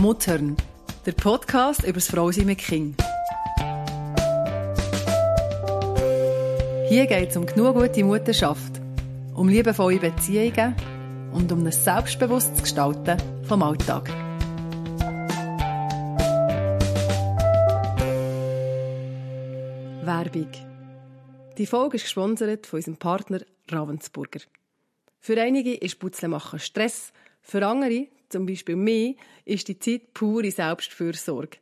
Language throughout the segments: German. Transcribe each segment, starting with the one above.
Muttern, der Podcast über das Frausein mit Kind. Hier geht es um genug gute Mutterschaft, um liebevolle Beziehungen und um ein selbstbewusstes Gestalten vom Alltag. Werbung. Die Folge ist gesponsert von unserem Partner Ravensburger. Für einige ist Putzlemachen Stress, für andere, zum Beispiel mich, ist die Zeit pure Selbstfürsorge.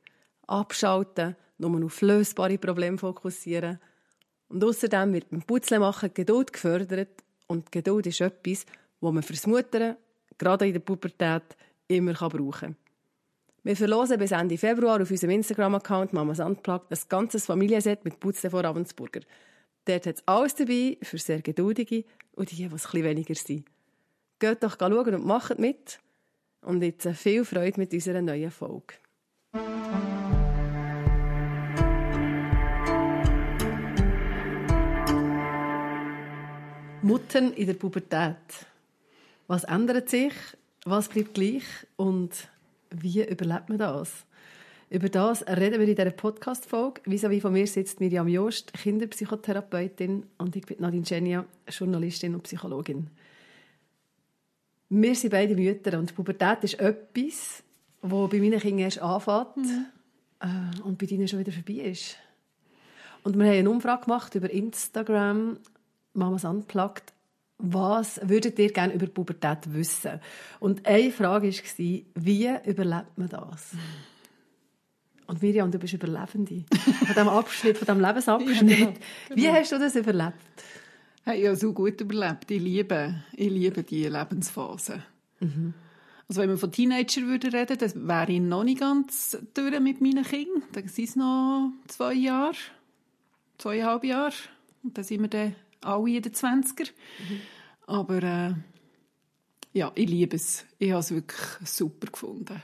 Abschalten, nur auf lösbare Probleme fokussieren. Und außerdem wird beim Putzlemachen Geduld gefördert und Geduld ist etwas, das man fürs Muttern, gerade in der Pubertät, immer brauchen kann. Wir verlosen bis Ende Februar auf unserem Instagram-Account Mamas Unplugged ein ganzes Familienset mit Putzle von Ravensburger. Dort hat es alles dabei für sehr Geduldige und die, die ein weniger sind. Geht doch schauen und macht mit. Und jetzt viel Freude mit unserer neuen Folge. Muttern in der Pubertät. Was ändert sich? Was bleibt gleich? Und wie überlebt man das? Über das reden wir in dieser Podcast-Folge. Vis-à-vis von mir sitzt Miriam Jost, Kinderpsychotherapeutin, und ich bin Nadine Genia, Journalistin und Psychologin. Wir sind beide Mütter und Pubertät ist etwas, wo bei meinen Kindern erst anfängt mhm. äh, und bei ihnen schon wieder vorbei ist. Und wir haben eine Umfrage gemacht über Instagram, Mamas Unplugged, was würdet ihr gerne über Pubertät wissen? Und eine Frage war, wie überlebt man das? Und Miriam, du bist Überlebende. Von diesem Abschnitt, von diesem Lebensabschnitt. Ja, genau. Wie genau. hast du das überlebt? Hey, ja, so gut überlebt. Ich liebe, ich liebe diese Lebensphase. Mhm. Also wenn wir von Teenagern würden reden, dann wäre ich noch nicht ganz durch mit meinen Kindern. Dann sind es noch zwei Jahre, zweieinhalb Jahre. Und dann sind wir dann alle in den 20er. Mhm. Aber äh, ja, ich liebe es. Ich habe es wirklich super gefunden.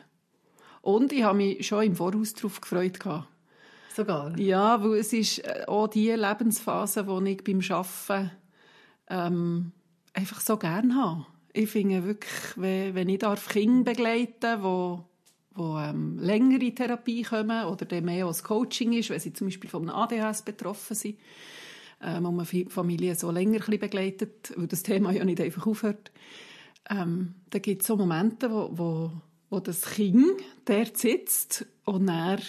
Und ich habe mich schon im Voraus darauf gefreut. Sogar? Ja, weil es ist äh, auch die Lebensphase, die ich beim Arbeiten ähm, einfach so gerne habe. Ich finde wirklich, wenn, ich darf Kinder begleiten wo wo ähm, länger in Therapie kommen oder dann mehr als Coaching ist, wenn sie zum Beispiel von einem ADHS betroffen sind, ähm, und man Familie so länger begleitet, weil das Thema ja nicht einfach aufhört, ähm, da gibt es so Momente, wo, wo, wo das Kind dort sitzt und er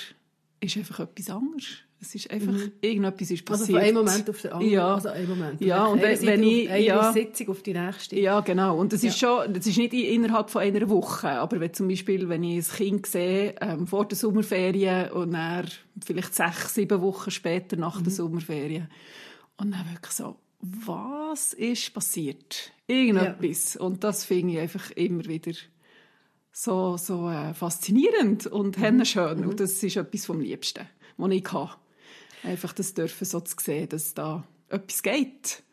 ist einfach etwas anderes. Es ist einfach, mhm. irgendetwas ist passiert. Also von einem Moment auf den anderen. Ja, also einen Moment. Ja, und wenn, wenn ich, eine ja, Sitzung auf die nächste. Ja, genau. Und das ja. ist schon, das ist nicht innerhalb von einer Woche. Aber wenn zum Beispiel, wenn ich ein Kind sehe, ähm, vor der Sommerferien und dann vielleicht sechs, sieben Wochen später nach mhm. der Sommerferien. Und dann wirklich so, was ist passiert? Irgendetwas. Ja. Und das finde ich einfach immer wieder so, so äh, faszinierend und mhm. schön. Mhm. Und das ist etwas vom Liebsten, was ich habe. Einfach das dürfen so zu sehen, dass da etwas geht.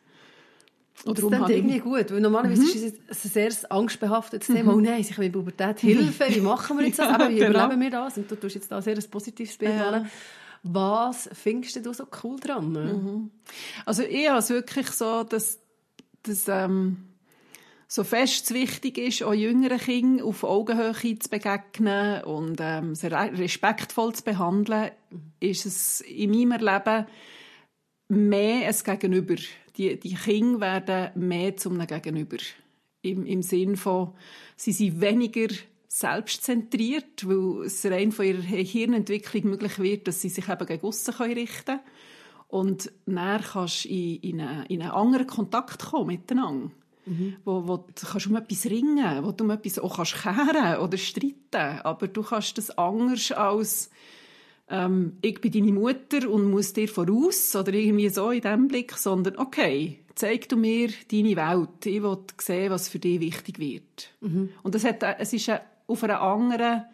Oder das ist irgendwie gut, weil normalerweise mhm. ist es ein sehr angstbehaftetes mhm. Thema. Oh nein, ich will Pubertät Hilfe, wie machen wir jetzt das? ja, wie genau. überleben wir das? Und du tust jetzt da ein sehr positives Bild ja. Was findest du so cool dran? Mhm. Also ich habe es wirklich so, dass, dass ähm, so fest wichtig ist, auch jüngeren Kindern auf Augenhöhe zu begegnen und ähm, sehr respektvoll zu behandeln, ist es in meinem Leben mehr ein Gegenüber. Die, die Kinder werden mehr zum Gegenüber. Im, Im Sinn von, sie sind weniger selbstzentriert, weil es rein von ihrer Hirnentwicklung möglich wird, dass sie sich eben gegen aussen richten können. Und dann kannst du in, in, einen, in einen anderen Kontakt kommen miteinander mhm. wo, wo du kannst um etwas ringen, wo du um etwas auch kannst kehren oder streiten, aber du kannst das anders als ähm, ich bin deine Mutter und muss dir voraus oder irgendwie so in dem Blick, sondern okay, zeig du mir deine Welt, ich will sehen, was für dich wichtig wird. Mhm. Und das hat, es ist auf einer anderen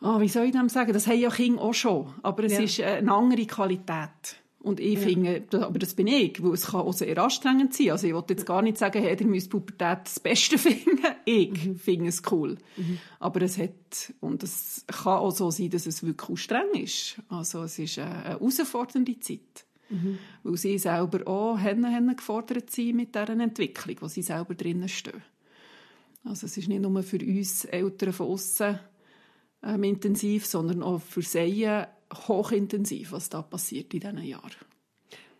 Oh, wie soll ich dem sagen? Das haben ja Kinder auch schon. Aber es ja. ist eine andere Qualität. Und ich ja. finde, aber das bin ich, weil es kann auch sehr anstrengend sein. Also ich wollte jetzt gar nicht sagen, hey, ihr müsst Pubertät das Beste finden. Ich mhm. finde es cool. Mhm. Aber es hat, und es kann auch so sein, dass es wirklich auch streng ist. Also es ist eine herausfordernde Zeit. Mhm. Weil sie selber auch haben, gefordert sind mit dieser Entwicklung, wo sie selber drinnen stehen. Also es ist nicht nur für uns Eltern von außen ähm, intensiv, sondern auch für Sehen hochintensiv, was da passiert in diesen Jahren.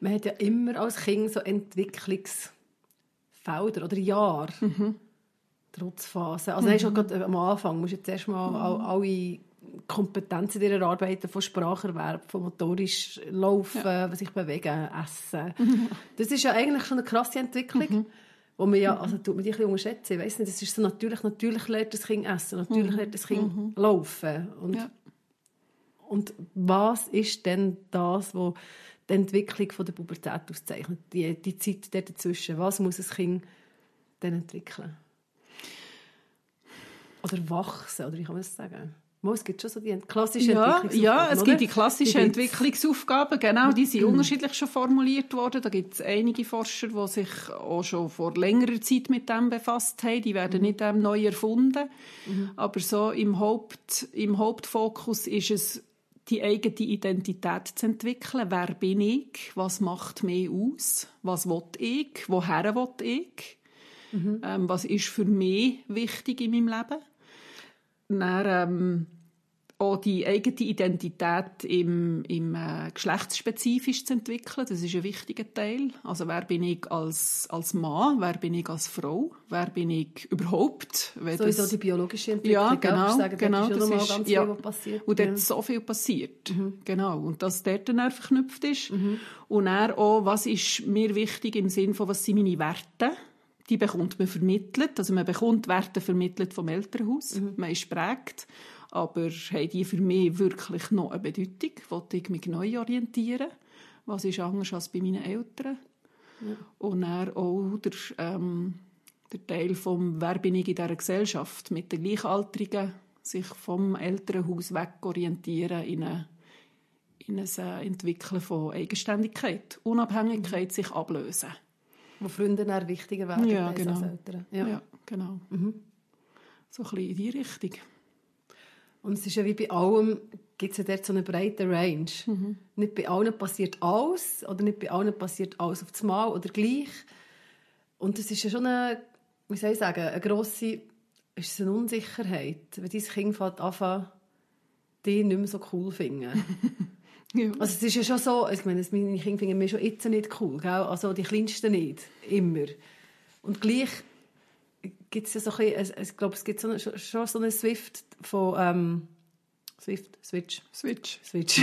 Man hat ja immer als Kind so Entwicklungsfelder oder Jahre. Mhm. Trotzphasen. Also mhm. schon gerade am Anfang musst du jetzt erstmal mhm. alle Kompetenzen in erarbeiten, von Spracherwerb, von motorisch Laufen, ja. sich bewegen, Essen. Mhm. Das ist ja eigentlich schon eine krasse Entwicklung. Mhm. Wo man ja, also tut man die ein bisschen unterschätzen. Ich weiss nicht, das ist so natürlich, natürlich lernt das Kind essen, natürlich mhm. lernt das Kind mhm. laufen. Und, ja. Und was ist denn das, was die Entwicklung von der Pubertät auszeichnet? Die, die Zeit dazwischen. Was muss ein Kind dann entwickeln? Oder wachsen, oder wie kann man das sagen? Es gibt schon so die klassischen ja, Ja, es oder? gibt die klassischen die Entwicklungsaufgaben, genau, die sind mhm. unterschiedlich schon formuliert worden. Da gibt es einige Forscher, die sich auch schon vor längerer Zeit mit dem befasst haben. Die werden mhm. nicht ähm, neu erfunden. Mhm. Aber so im, Haupt, im Hauptfokus ist es, die eigene Identität zu entwickeln. Wer bin ich? Was macht mich aus? Was will ich? Woher will ich? Mhm. Ähm, was ist für mich wichtig in meinem Leben? Dann, ähm, auch die eigene Identität im, im äh, geschlechtsspezifisch zu entwickeln, das ist ein wichtiger Teil. Also wer bin ich als, als Mann, wer bin ich als Frau, wer bin ich überhaupt? Sowieso das, die biologische Entwicklung, ja, genau, sagen, genau, das ist, ganz ja, viel, passiert. Und dort ja. so viel passiert, mhm. genau. Und dass dort dann verknüpft ist. Mhm. Und dann auch, was ist mir wichtig im Sinne von, was sind meine Werte? die bekommt man vermittelt. Also man bekommt Werte vermittelt vom Elternhaus. Mhm. Man ist prägt. Aber haben die für mich wirklich noch eine Bedeutung? Wollte ich mich neu orientieren? Was ist anders als bei meinen Eltern? Ja. Und dann auch der, ähm, der Teil vom «Wer bin ich in dieser Gesellschaft?» mit den Gleichaltrigen sich vom Elternhaus weg orientieren in, eine, in ein äh, Entwickeln von Eigenständigkeit, Unabhängigkeit, mhm. sich ablösen. Wo Freunde dann wichtiger werden ja, genau. als Eltern. Ja, ja genau. Mhm. So ein bisschen in die Richtung. Und es ist ja wie bei allem, gibt es ja dort so eine breite Range. Mhm. Nicht bei allen passiert alles oder nicht bei allen passiert alles auf das Mal oder gleich. Und es ist ja schon eine, wie soll ich sagen, eine grosse ist eine Unsicherheit, wenn dein Kind anfängt, dich nicht mehr so cool finden. ja. Also es ist ja schon so, ich meine, meine Kinder finden mich schon jetzt nicht cool, gell? also die Kleinsten nicht, immer. Und gleich gibt es ja so ein bisschen, ich glaube, es gibt so eine, schon so eine Swift von ähm, Swift, Switch. Switch. Switch.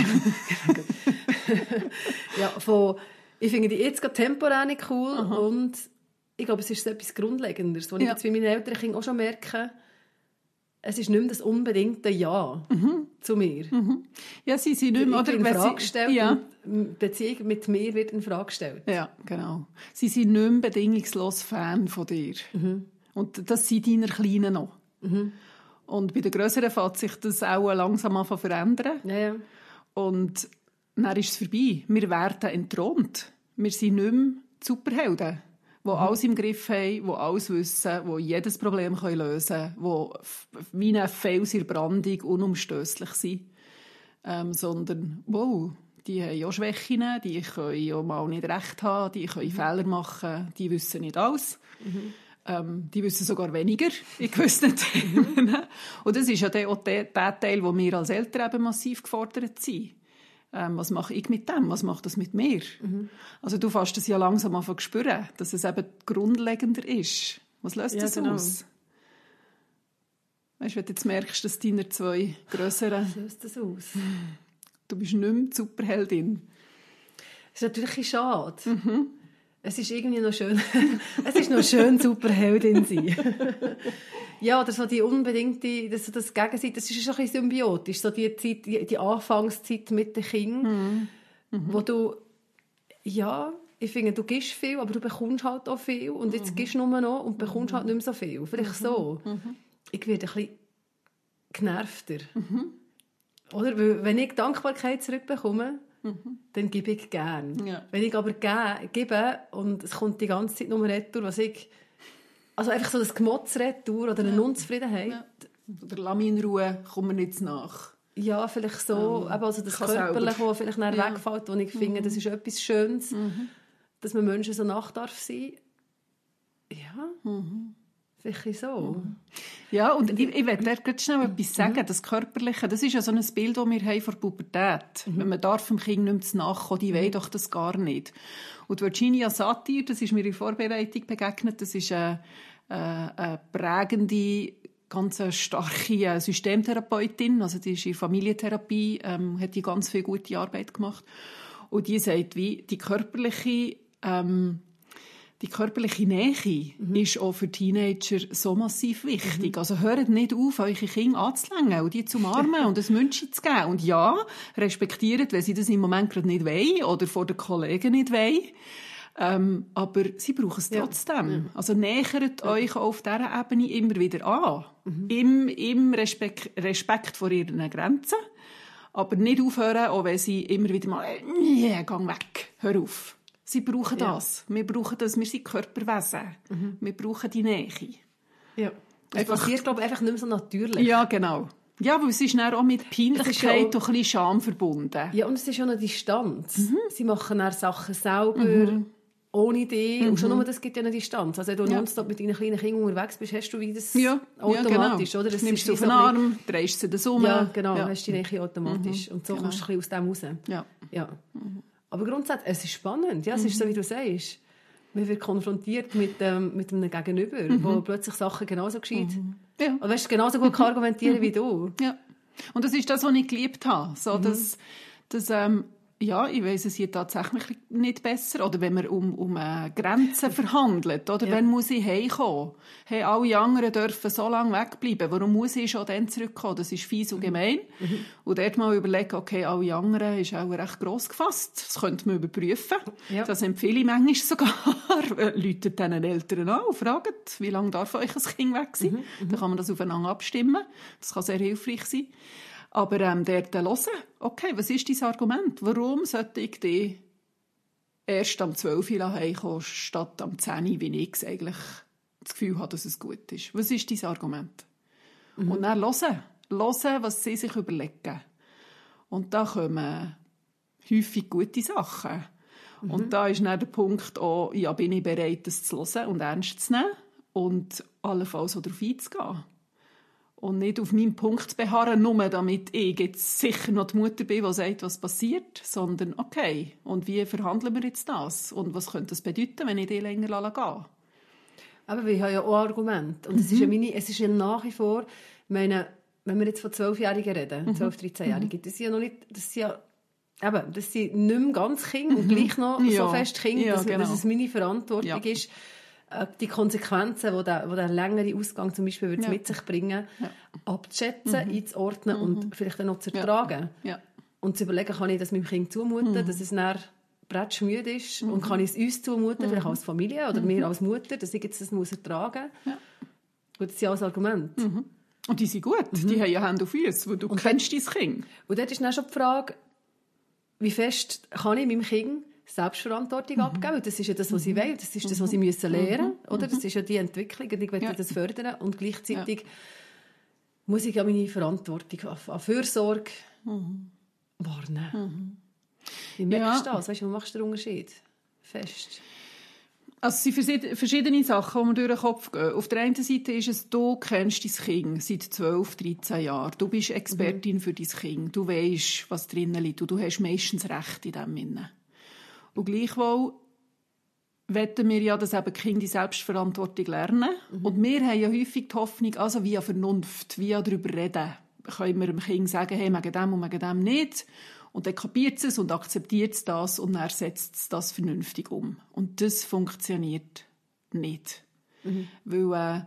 ja, von, ich finde die jetzt gerade temporär nicht cool Aha. und ich glaube, es ist so etwas Grundlegendes, was ja. ich jetzt bei meinen älteren Kindern auch schon merke, es ist nicht mehr das unbedingte Ja mhm. zu mir. Mhm. Ja, sie sind nicht mehr, oder? In Frage gestellt ja. Beziehung mit mir wird in Frage gestellt. Ja, genau. Sie sind nicht mehr bedingungslos Fan von dir. Mhm. Und das sind deine Kleinen noch. Mhm. Und bei den Größeren fängt sich das auch langsam an zu verändern. Ja, ja. Und dann ist es vorbei. Wir werden entthront. Wir sind nicht mehr Superhelden, die mhm. alles im Griff haben, die alles wissen, die jedes Problem lösen können, die wie eine Fels in Brandung unumstößlich sind. Ähm, sondern, wow, die haben auch Schwächen, die können auch mal nicht recht haben, die können mhm. Fehler machen, die wissen nicht alles. Mhm. Ähm, die wissen sogar weniger in gewissen Themen. Und das ist ja auch der, der Teil, wo wir als Eltern eben massiv gefordert sind. Ähm, was mache ich mit dem? Was macht das mit mir? Mhm. Also du fährst das ja langsam an zu spüren, dass es eben grundlegender ist. Was löst ja, das genau. aus? Weißt du, wenn du jetzt merkst, dass deine zwei grösseren... Was löst das aus? Du bist nicht mehr die Superheldin. Das ist natürlich schade. Mhm. Es ist irgendwie noch schön. es ist noch schön, Superheldin sein. ja, oder so die unbedingte, das, das Gegenseite, das ist schon ein bisschen symbiotisch. So die Zeit, die, die Anfangszeit mit den Kindern, mhm. wo du, ja, ich finde, du gibst viel, aber du bekommst halt auch viel. Und jetzt mhm. gibst du nur noch und bekommst halt nicht mehr so viel. Vielleicht mhm. so. Mhm. Ich werde ein bisschen genervter. Mhm. Oder? Weil, wenn ich Dankbarkeit zurückbekomme, Mhm. dann gebe ich gerne. Ja. Wenn ich aber ge gebe und es kommt die ganze Zeit nur retour, was ich... Also einfach so das Gemotz retour oder eine ja. Unzufriedenheit. Ja. Oder lass mich in Ruhe, komm mir nicht nach. Ja, vielleicht so. Ähm, also das Körperliche, das vielleicht ja. wegfällt, wo ich mhm. finde, das ist etwas Schönes, mhm. dass man Menschen so nach darf sein. Ja. Mhm. Sicher so. Ja, und ich, ich will dir gerade schnell etwas sagen. Das Körperliche, das ist ja so ein Bild, das wir haben von Pubertät. Wenn man darf dem Kind nicht mehr nachkommen, die wollen doch das gar nicht. Und Virginia Satir, das ist mir in Vorbereitung begegnet, das ist eine, eine, eine prägende, ganz starke Systemtherapeutin, also die ist in Familientherapie, ähm, hat die ganz viel gute Arbeit gemacht. Und die sagt, wie die körperliche ähm, die körperliche Nähe mhm. ist auch für Teenager so massiv wichtig. Mhm. Also hört nicht auf, eure Kinder anzulängen und die zu umarmen und ein München zu geben. Und ja, respektiert, wenn sie das im Moment gerade nicht wollen oder vor den Kollegen nicht wollen. Ähm, aber sie brauchen es trotzdem. Ja. Also nähert ja. euch auf dieser Ebene immer wieder an. Mhm. Im, im Respekt, Respekt vor ihren Grenzen. Aber nicht aufhören, auch wenn sie immer wieder mal, nee, gang weg, hör auf. Sie brauchen ja. das. Wir brauchen das. Wir sind Körperwesen. Mhm. Wir brauchen die Nähe. Ja. Das einfach, passiert, glaube ich, einfach nicht mehr so natürlich. Ja, genau. Ja, weil es ist dann auch mit Peinlichkeit und ein bisschen Scham verbunden. Ja, und es ist schon eine Distanz. Mhm. Sie machen dann Sachen selber, mhm. ohne dich. Mhm. Und schon nur das gibt ja eine Distanz. Also wenn du ja. nonstop mit deinen kleinen Kindern unterwegs bist, hast du wie das ja. automatisch. Ja, genau. oder? Das Nimmst du auf den Arm, drehst sie das um. Ja, genau. Ja. Hast die Nähe automatisch. Mhm. Und so genau. kommst du ein bisschen aus dem raus. Ja. ja. Mhm. Aber grundsätzlich, es ist spannend. Ja, es mhm. ist so, wie du sagst. Man wird konfrontiert mit, ähm, mit einem Gegenüber, mhm. wo plötzlich Sachen genauso geschieht. Mhm. Ja. Und weißt, genauso gut kann argumentieren wie du. Ja. Und das ist das, was ich geliebt habe. So, mhm. dass, dass ähm, ja, ich weiß es hier tatsächlich nicht besser. Oder wenn man um, um äh, Grenzen verhandelt, oder? Ja. Wann muss ich heimkommen? Hey, alle anderen dürfen so lange wegbleiben. Warum muss ich schon dann zurückkommen? Das ist fies und mhm. gemein. Mhm. Und dort mal überlegen, okay, alle anderen ist auch recht gross gefasst. Das könnte man überprüfen. Ja. Das empfehle ich manchmal sogar. Läutet diesen Eltern an und fragt, wie lange darf euch ein Kind weg sein? Mhm. mhm. Dann kann man das aufeinander abstimmen. Das kann sehr hilfreich sein. Aber ähm, dort hören, okay, was ist dein Argument? Warum sollte ich dich erst am 12 Uhr heimkommen, statt am 10 Uhr, wie ich es eigentlich das Gefühl habe, dass es gut ist? Was ist dein Argument? Mhm. Und dann hören. Hören, was sie sich überlegen. Und da kommen häufig gute Sachen. Mhm. Und da ist dann der Punkt auch, ja, bin ich bereit, das zu hören und ernst zu nehmen und allenfalls auch darauf einzugehen und nicht auf meinem Punkt zu beharren, nur damit ich jetzt sicher noch die Mutter bin, die sagt, was passiert, sondern okay, und wie verhandeln wir jetzt das? Und was könnte das bedeuten, wenn ich die länger gehen Aber wir haben ja auch Argumente. Und es, ist ja mhm. meine, es ist ja nach wie vor, meine, wenn wir jetzt von Zwölfjährigen reden, 12-, mhm. 13-Jährigen, das sind ja noch nicht, das sind ja Eben, das sind nicht mehr ganz Kinder und mhm. gleich noch ja. so fest Kinder, ja, dass, genau. dass, es meine Verantwortung ja. ist, die Konsequenzen, die der, wo der längere Ausgang zum Beispiel ja. mit sich bringen ja. abzuschätzen, mhm. einzuordnen mhm. und vielleicht dann noch zu ertragen. Ja. Und zu überlegen, kann ich das meinem Kind zumuten, mhm. dass es dann bretschmüde ist und mhm. kann ich es uns zumuten, vielleicht mhm. als Familie oder mir als Mutter, dass ich jetzt das muss ertragen muss. Gut, das ist ja auch ein Argument. Und die sind gut, die haben ja Hände auf uns, wo du und kennst dein Kind. Und dort ist dann schon die Frage, wie fest kann ich meinem Kind Selbstverantwortung mhm. abgeben. Das ist ja das, was sie mhm. wollen. Das ist das, was sie müssen lernen. Mhm. Das ist ja die Entwicklung und ich möchte ja. das fördern. Und gleichzeitig ja. muss ich ja meine Verantwortung an Fürsorge mhm. wahrnehmen. Mhm. Wie merkst du das? Weißt du, wo machst du den Unterschied? Fest. Also es sind verschiedene Sachen, die mir durch den Kopf gehen. Auf der einen Seite ist es, du kennst dein Kind seit 12, 13 Jahren. Du bist Expertin mhm. für dein Kind. Du weißt, was drinnen liegt. Und du hast meistens Recht in diesem Sinne. Und gleichwohl wetten wir ja, dass eben Kinder die Selbstverantwortung lernen. Mhm. Und wir haben ja häufig die Hoffnung, also via Vernunft, via darüber reden, können wir dem Kind sagen, hey, wegen dem und wegen dem nicht. Und dann kapiert es und akzeptiert es das und er setzt es das vernünftig um. Und das funktioniert nicht. Mhm. Weil äh,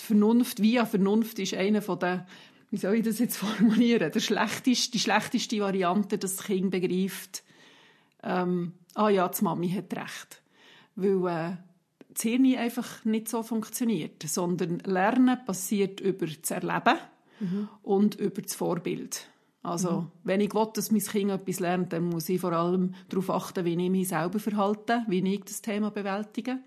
die Vernunft, via Vernunft ist eine von den, wie soll ich das jetzt formulieren, der schlechteste, die schlechteste Variante, dass das Kind begreift, ähm, ah ja, die Mami hat recht. Weil äh, das Hirn einfach nicht so funktioniert, sondern Lernen passiert über das Erleben mhm. und über das Vorbild. Also, mhm. wenn ich will, dass mein Kind etwas lernt, dann muss ich vor allem darauf achten, wie ich mich selber verhalte, wie ich das Thema bewältige.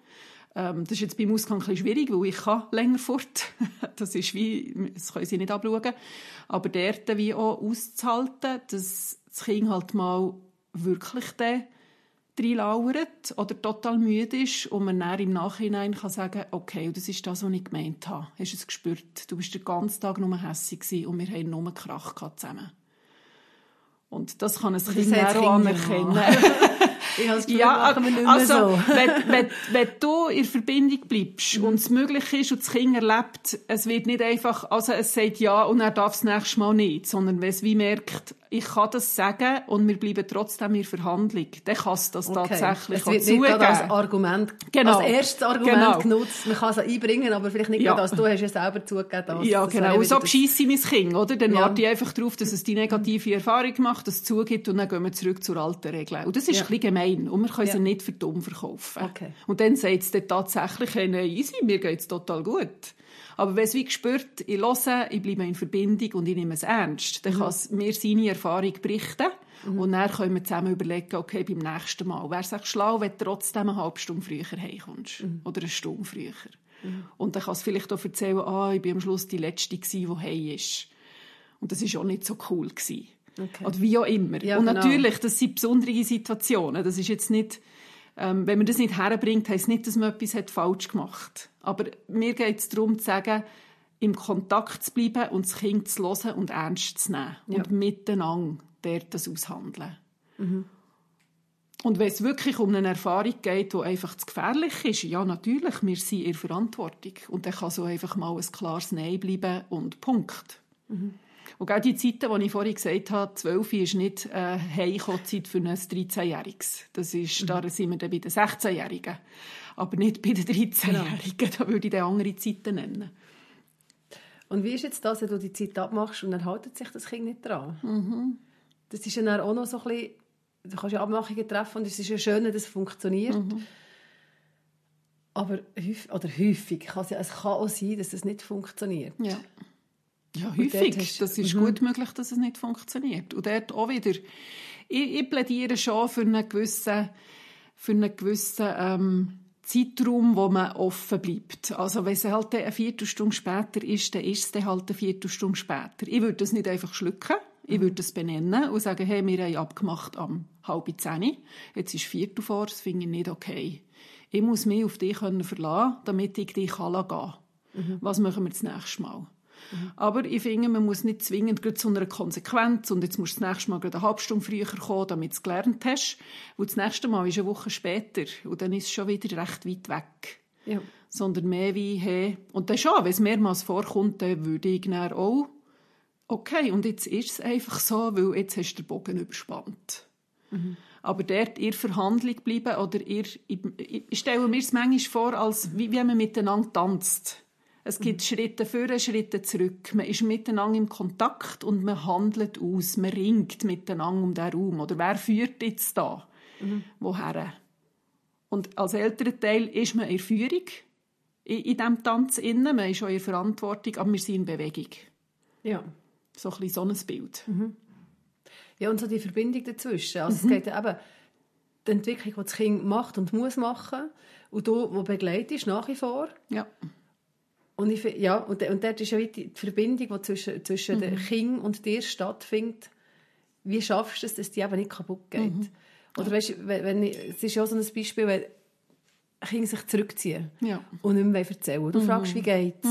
Ähm, das ist jetzt beim Ausgang ein bisschen schwierig, weil ich kann länger fort. das ist wie, das können sie nicht abschauen. Aber dort wie auch auszuhalten, dass das Kind halt mal wirklich den reinlauert oder total müde ist und man dann im Nachhinein kann sagen okay, das ist das, was ich gemeint habe. Hast du es gespürt? Du bist den ganzen Tag nur hässlich und wir haben nur Krach zusammen. Und das kann ein Kind auch anerkennen. Ich habe das Gefühl, ja, also, so. wenn, wenn, wenn du in Verbindung bleibst mhm. und es möglich ist und das Kind erlebt, es wird nicht einfach, also es sagt ja und er darf es nächstes Mal nicht, sondern wenn es wie merkt, ich kann das sagen und wir bleiben trotzdem in Verhandlung, dann kann es das okay. tatsächlich es wird nicht zugeben. als Argument, genau. als erstes Argument genau. genutzt. Man kann es einbringen, aber vielleicht nicht ja. gerade, du hast ja selber zugegeben. Dass, ja, das genau. Und so bescheisse ich mein Kind, oder? Dann Ja. warte ich einfach darauf, dass es die negative Erfahrung macht, dass es zugibt und dann gehen wir zurück zur alten Regel. Und das ist Ja. ein bisschen gemein und wir können Ja. sie nicht für dumm verkaufen. Okay. Und dann sagt es dann tatsächlich, hey, nein, easy, mir geht es total gut. Aber wenn es wie gespürt, ich höre, ich bleibe in Verbindung und ich nehme es ernst, Mhm. dann kann es mir seine Erfahrung berichten und dann können wir zusammen überlegen, okay, beim nächsten Mal, wäre es echt schlau, wenn du trotzdem eine halbe Stunde früher heimkommst Mhm. oder eine Stunde früher. Und dann kann es vielleicht auch erzählen, ah, ich bin am Schluss die Letzte gewesen, die heim ist. Und das war auch nicht so cool. Gewesen. Okay. Oder wie auch immer. Ja, und genau. natürlich, das sind besondere Situationen. Das ist jetzt nicht, ähm, wenn man das nicht herbringt, heisst nicht, dass man etwas hat falsch gemacht Aber mir geht es darum, zu sagen, im Kontakt zu bleiben und das Kind zu hören und ernst zu nehmen. Ja. Und miteinander dort das aushandeln. Und wenn es wirklich um eine Erfahrung geht, die einfach zu gefährlich ist, ja, natürlich, wir sind in Verantwortung. Und dann kann so einfach mal ein klares Nein bleiben und Punkt. Und gerade die Zeiten, die ich vorhin gesagt habe, 12 ist nicht äh, Heimkommen-Zeit für ein 13-Jähriges. Das ist, da sind wir dann bei den 16-Jährigen. Aber nicht bei den 13-Jährigen. Da würde ich dann andere Zeiten nennen. Und wie ist jetzt das, wenn du die Zeit abmachst und dann haltet sich das Kind nicht dran? Mhm. Das ist ja dann auch noch so ein bisschen, du kannst ja Abmachungen treffen und es ist ja schön, dass es funktioniert. Mhm. Aber häufig, oder häufig, kann es, ja, es kann auch sein, dass es nicht funktioniert. Ja. Ja, häufig. hast- Das ist Mhm. gut möglich, dass es nicht funktioniert. Und dort auch wieder, ich, ich plädiere schon für einen gewissen, für einen gewissen ähm, Zeitraum, wo man offen bleibt. Also wenn es halt eine Viertelstunde später ist, dann ist es dann halt eine Viertelstunde später. Ich würde das nicht einfach schlucken. Ich würde das benennen und sagen, hey, wir haben abgemacht am halb zehn. Jetzt ist Viertel vor, das finde ich nicht okay. Ich muss mich auf dich können verlassen, damit ich dich gehen kann. Was machen wir das nächste Mal? Aber ich finde, man muss nicht zwingend gerade zu einer Konsequenz und jetzt musst du das nächste Mal eine halbe Stunde früher kommen, damit du es gelernt hast. Und das nächste Mal ist eine Woche später und dann ist es schon wieder recht weit weg. Ja. Sondern mehr wie, hey, und dann schon, wenn es mehrmals vorkommt, dann würde ich dann auch, okay, und jetzt ist es einfach so, weil jetzt hast du den Bogen überspannt. Aber dort ihr Verhandlung bleiben oder ihr, ich, ich stelle mir es manchmal vor, als wie, wie man miteinander tanzt. Es gibt Schritte vor, Schritte zurück. Man ist miteinander im Kontakt und man handelt aus. Man ringt miteinander um den Raum. Oder wer führt jetzt da? Woher? Und als älterer Teil ist man in Führung in, in diesem Tanz innen. Man ist auch in Verantwortung, aber wir sind in Bewegung. ja. So ein bisschen so ein Bild. Ja, und so die Verbindung dazwischen. Also Mhm. es geht ja eben die Entwicklung, die das Kind macht und muss machen und du, wo begleitest, nach wie vor. Ja. Und, ich, ja, und, und dort ist ja die Verbindung, die zwischen, zwischen Mhm. dem Kind und dir stattfindet. Wie schaffst du es, dass die eben nicht kaputt geht? Mhm. Oder weißt, du, wenn, wenn ich, es ist ja auch so ein Beispiel, wenn Kinder sich zurückziehen Ja. und nicht mehr erzählen. Du fragst, wie geht's?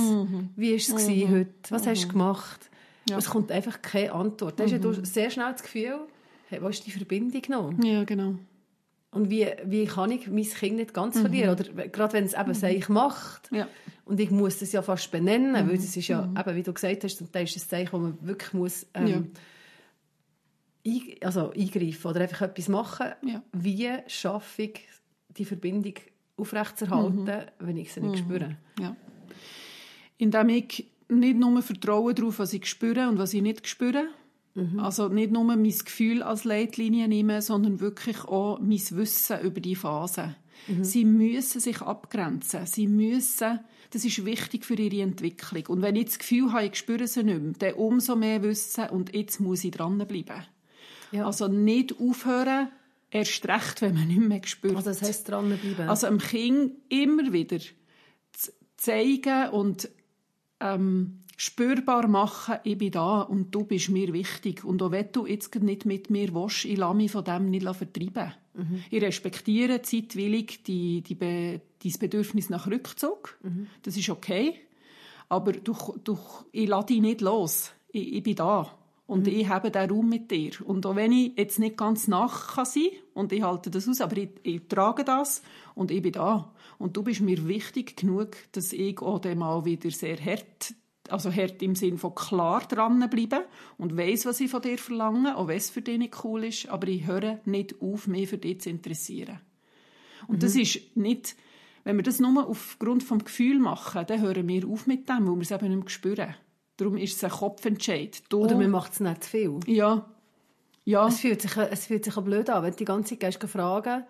Wie war es gewesen heute? Was hast du gemacht? Ja. Es kommt einfach keine Antwort. Da hast du sehr schnell das Gefühl, hey, wo ist die Verbindung noch? Ja, genau. Und wie, wie kann ich mein Kind nicht ganz verlieren? Oder gerade wenn es eben sich macht. Ja. Und ich muss das ja fast benennen, weil das ist ja, eben, wie du gesagt hast, zum Teil ist das ein Zeichen, wo man wirklich muss, ähm, ein, also eingreifen oder einfach etwas machen. Ja. Wie schaffe ich, die Verbindung aufrechtzuerhalten, wenn ich sie nicht spüre? Ja. Indem ich nicht nur vertraue darauf, was ich spüre und was ich nicht spüre. Also nicht nur mein Gefühl als Leitlinie nehme, sondern wirklich auch mein Wissen über die Phase. Sie müssen sich abgrenzen. Sie müssen, das ist wichtig für ihre Entwicklung. Und wenn ich das Gefühl habe, ich spüre sie nicht mehr, dann umso mehr Wissen und jetzt muss ich dranbleiben. Ja. Also nicht aufhören, erst recht, wenn man nicht mehr spürt. Also das heisst, dranbleiben. Also dem Kind immer wieder zeigen und ähm, spürbar machen, ich bin da und du bist mir wichtig. Und auch wenn du jetzt nicht mit mir willst, ich lasse mich von dem nicht vertreiben. Ich respektiere zeitwillig die, die Be dein Bedürfnis nach Rückzug. Das ist okay. Aber du, du, ich lasse dich nicht los. Ich, ich bin da. Und ich habe den Raum mit dir. Und auch wenn ich jetzt nicht ganz nach kann sein und ich halte das aus, aber ich, ich trage das und ich bin da. Und du bist mir wichtig genug, dass ich auch dann mal wieder sehr hart, also hart im Sinn von klar dranbleibe und weiß, was ich von dir verlange, auch wenn es für dich nicht cool ist, aber ich höre nicht auf, mich für dich zu interessieren. Und das ist nicht, wenn wir das nur aufgrund vom Gefühl machen, dann hören wir auf mit dem, weil wir es eben nicht mehr spüren. Darum ist es ein Kopfentscheid. Du, Oder man macht es nicht zu viel. ja. Ja. Es fühlt sich, es fühlt sich auch blöd an, wenn du die ganze Zeit fragen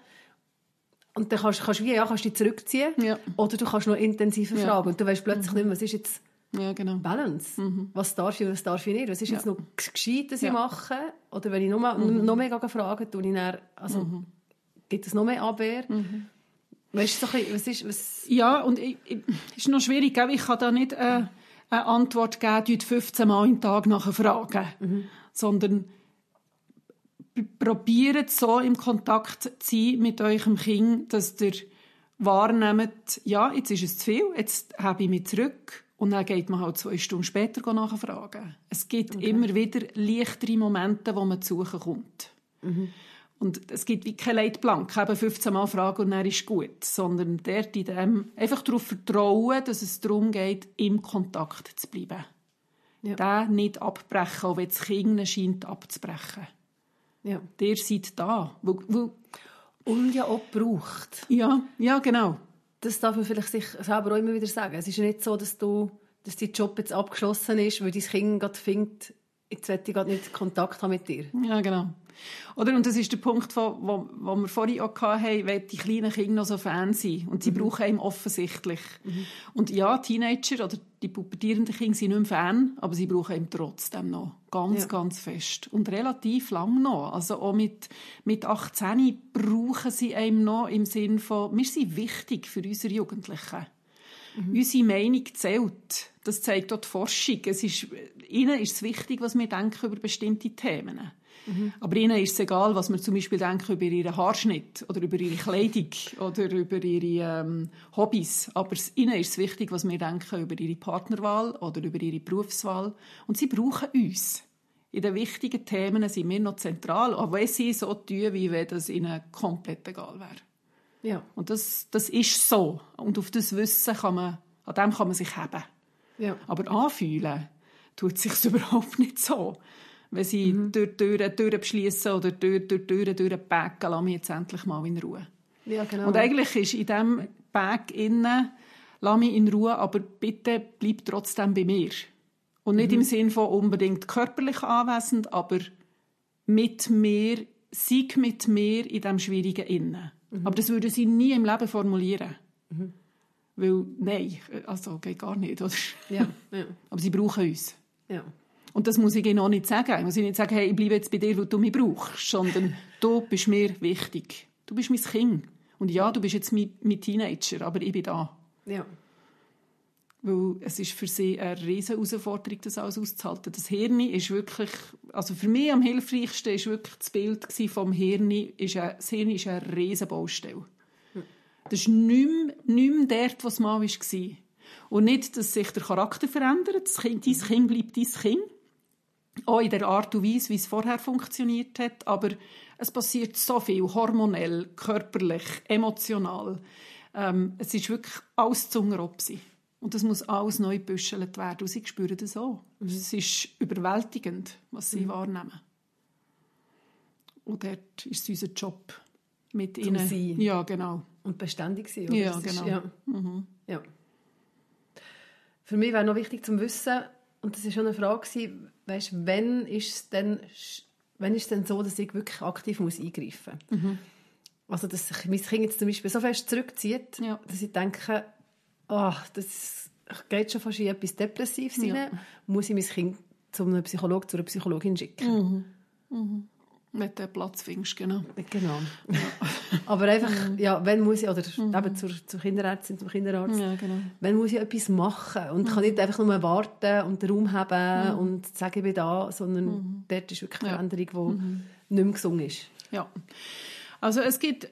und dann kannst, kannst, wie, ja, kannst du dich zurückziehen Ja. oder du kannst noch intensiver Ja. fragen und du weißt plötzlich nicht mehr, was ist jetzt ja, genau. Balance? Was darf ich und was darf ich nicht? Was ist jetzt Ja. noch gescheit, dass Ja. ich mache? Oder wenn ich noch, mal, noch mehr gehe fragen, tue ich dann, also, gibt es noch mehr Abwehr? Weißt du, so ein bisschen, was ist, was... Ja, und ich, ist noch schwierig, gell? ich kann da nicht äh, eine Antwort geben, die 15 Mal im Tag nachher fragen, sondern p- probiert so im Kontakt zu sein mit eurem Kind, dass ihr wahrnehmt, ja, jetzt ist es zu viel, jetzt habe ich mich zurück und dann geht man halt zwei Stunden später nachfragen. Es gibt immer wieder leichtere Momente, wo man zu suchen kommt. Und es gibt wie kein Leitplank, eben 15 Mal fragen und dann ist gut, sondern dort in dem einfach darauf vertrauen, dass es darum geht, im Kontakt zu bleiben. Ja. Den nicht abbrechen, auch wenn das Kind scheint abzubrechen. Ja. Der seid da. Weil, weil, Und ja auch gebraucht. ja, ja, genau. Das darf man vielleicht sich selber auch immer wieder sagen. Es ist ja nicht so, dass, du, dass dein Job jetzt abgeschlossen ist, weil dein Kind gerade findet, jetzt will ich gerade nicht Kontakt haben mit dir. Ja, genau. Oder? Und das ist der Punkt, wo, wo, wo wir vorhin auch hatten, weil die kleinen Kinder noch so Fan sind. Und sie brauchen einen offensichtlich. Und ja, Teenager oder die pubertierenden Kinder sind nicht mehr Fan, aber sie brauchen ihn trotzdem noch. Ganz, Ja. ganz fest. Und relativ lang noch. Also auch mit, mit 18 brauchen sie einen noch im Sinn von, wir sind wichtig für unsere Jugendlichen. Unsere Meinung zählt. Das zeigt auch die Forschung. Es ist, ihnen ist es wichtig, was wir denken über bestimmte Themen. Aber ihnen ist es egal, was wir zum Beispiel denken über ihren Haarschnitt oder über ihre Kleidung oder über ihre ähm, Hobbys. Aber ihnen ist es wichtig, was wir denken über ihre Partnerwahl oder über ihre Berufswahl. Und sie brauchen uns. In den wichtigen Themen sind wir noch zentral, auch wenn sie so tun, wie wenn das ihnen komplett egal wäre. Ja. Und das, das ist so. Und auf das Wissen kann man, an dem kann man sich heben. Ja. Aber anfühlen tut sich überhaupt nicht so. Wenn sie durch die Türen, Türen beschließen oder durch, durch die Türen durchpacken, lass mich jetzt endlich mal in Ruhe. ja, genau. Und eigentlich ist in diesem Bag innen, lass mich in Ruhe, aber bitte bleib trotzdem bei mir. Und nicht im Sinn von unbedingt körperlich anwesend, aber mit mir, sieg mit mir in diesem schwierigen Innen. Aber das würden sie nie im Leben formulieren. Weil, nein, also geht gar nicht. Oder? ja. Ja. Aber sie brauchen uns. Ja. Und das muss ich ihnen auch nicht sagen. Ich muss ihnen nicht sagen, hey, ich bleibe jetzt bei dir, weil du mich brauchst, sondern du bist mir wichtig. Du bist mein Kind. Und ja, du bist jetzt mein, mein Teenager, aber ich bin da. Ja. Weil es ist für sie eine riesige Herausforderung, das alles auszuhalten. Das Hirn ist wirklich, also für mich am hilfreichsten ist wirklich das Bild vom Hirn. Ist ein, das Hirn ist eine riesige Baustelle. Das ist nicht mehr, nicht mehr dort, wo es mal war. Und nicht, dass sich der Charakter verändert. Das kind, dein Kind bleibt dein Kind. Auch in der Art und Weise, wie es vorher funktioniert hat. Aber es passiert so viel, hormonell, körperlich, emotional. Ähm, es ist wirklich alles Zungeropsi. Und das muss alles neu gebüschelt werden. Und sie spüren das auch. Es ist überwältigend, was sie wahrnehmen. Und dort ist es unser Job mit Zum ihnen. Sein. Ja, genau. Und beständig sein. Oder? Ja, Das ist- genau. ja. ja. Für mich wäre noch wichtig zu wissen, und das war schon eine Frage, weißt, wenn ist es denn, wenn ist es denn so, dass ich wirklich aktiv muss eingreifen muss? Mhm. Also, dass sich mein Kind jetzt zum Beispiel so fest zurückzieht, Ja. dass ich denke, ach, das geht schon fast in etwas Depressives Ja. rein, muss ich mein Kind zu einem Psychologen, zu einer Psychologin schicken. Wenn du einen Platz findest, genau. Genau. Aber einfach, Mhm. ja, wenn muss ich, oder eben zur, zur Kinderärztin, zum Kinderarzt, Ja, genau. wenn muss ich etwas machen und kann nicht einfach nur warten und den Raum haben und sagen, ich bin da, sondern dort ist wirklich eine. Veränderung, die nicht mehr gesungen ist. Ja. Also es gibt,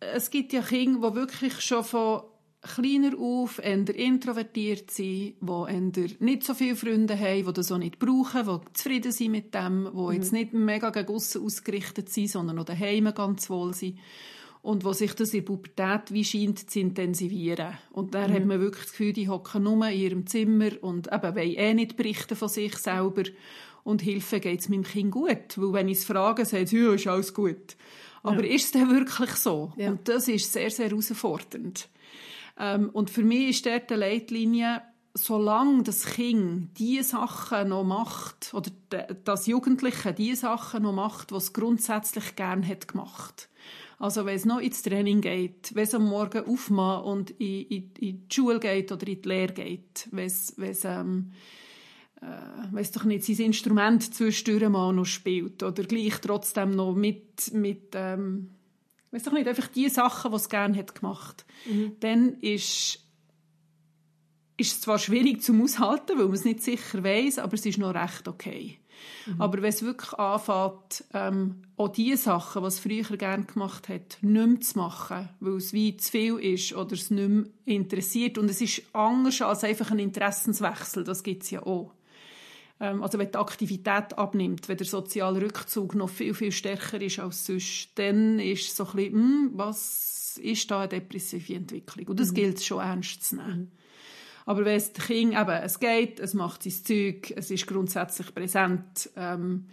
es gibt ja Kinder, die wirklich schon von kleiner auf eher introvertiert sind, die eher nicht so viele Freunde haben, die das auch nicht brauchen, die zufrieden sind mit dem, die mhm. jetzt nicht mega gegen aussen ausgerichtet sind, sondern auch daheim ganz wohl sind und wo sich das in der Pubertät wie scheint zu intensivieren. Und dann mhm. hat man wirklich das Gefühl, die hocken nur in ihrem Zimmer und eben wollen eh nicht berichten von sich selber und Hilfe geht es meinem Kind gut. Weil wenn ich es frage, sagt es, ja, ist alles gut. Aber ja. ist es denn wirklich so? Ja. Und das ist sehr, sehr herausfordernd. Ähm, und für mich ist dort die Leitlinie, solange das Kind die Sachen noch macht, oder das Jugendliche die Sachen noch macht, was grundsätzlich gern hat gemacht. Also wenn es noch ins Training geht, wenn es am Morgen aufmacht und in, in, in, die Schule geht oder in die Lehre geht, wenn es, wenn es ähm, äh, weiß doch nicht, sein Instrument zwischendurch mal noch spielt oder gleich trotzdem noch mit, mit ähm, weiß doch nicht, einfach die Sachen, die es gerne hat gemacht, mhm. dann ist ist es zwar schwierig zum aushalten, weil man es nicht sicher weiß, aber es ist noch recht okay. Mhm. Aber wenn es wirklich anfängt, ähm, auch die Sachen, was früher gerne gemacht hat, nicht mehr zu machen, weil es wie zu viel ist oder es nicht mehr interessiert und es ist anders als einfach ein Interessenswechsel, das gibt es ja auch. Ähm, also wenn die Aktivität abnimmt, wenn der soziale Rückzug noch viel, viel stärker ist als sonst, dann ist so ein bisschen, hm, was ist da eine depressive Entwicklung? Und das mhm. gilt schon ernst zu nehmen. Mhm. Aber wenn es Kind eben, es geht, es macht sein Zeug, es ist grundsätzlich präsent ähm,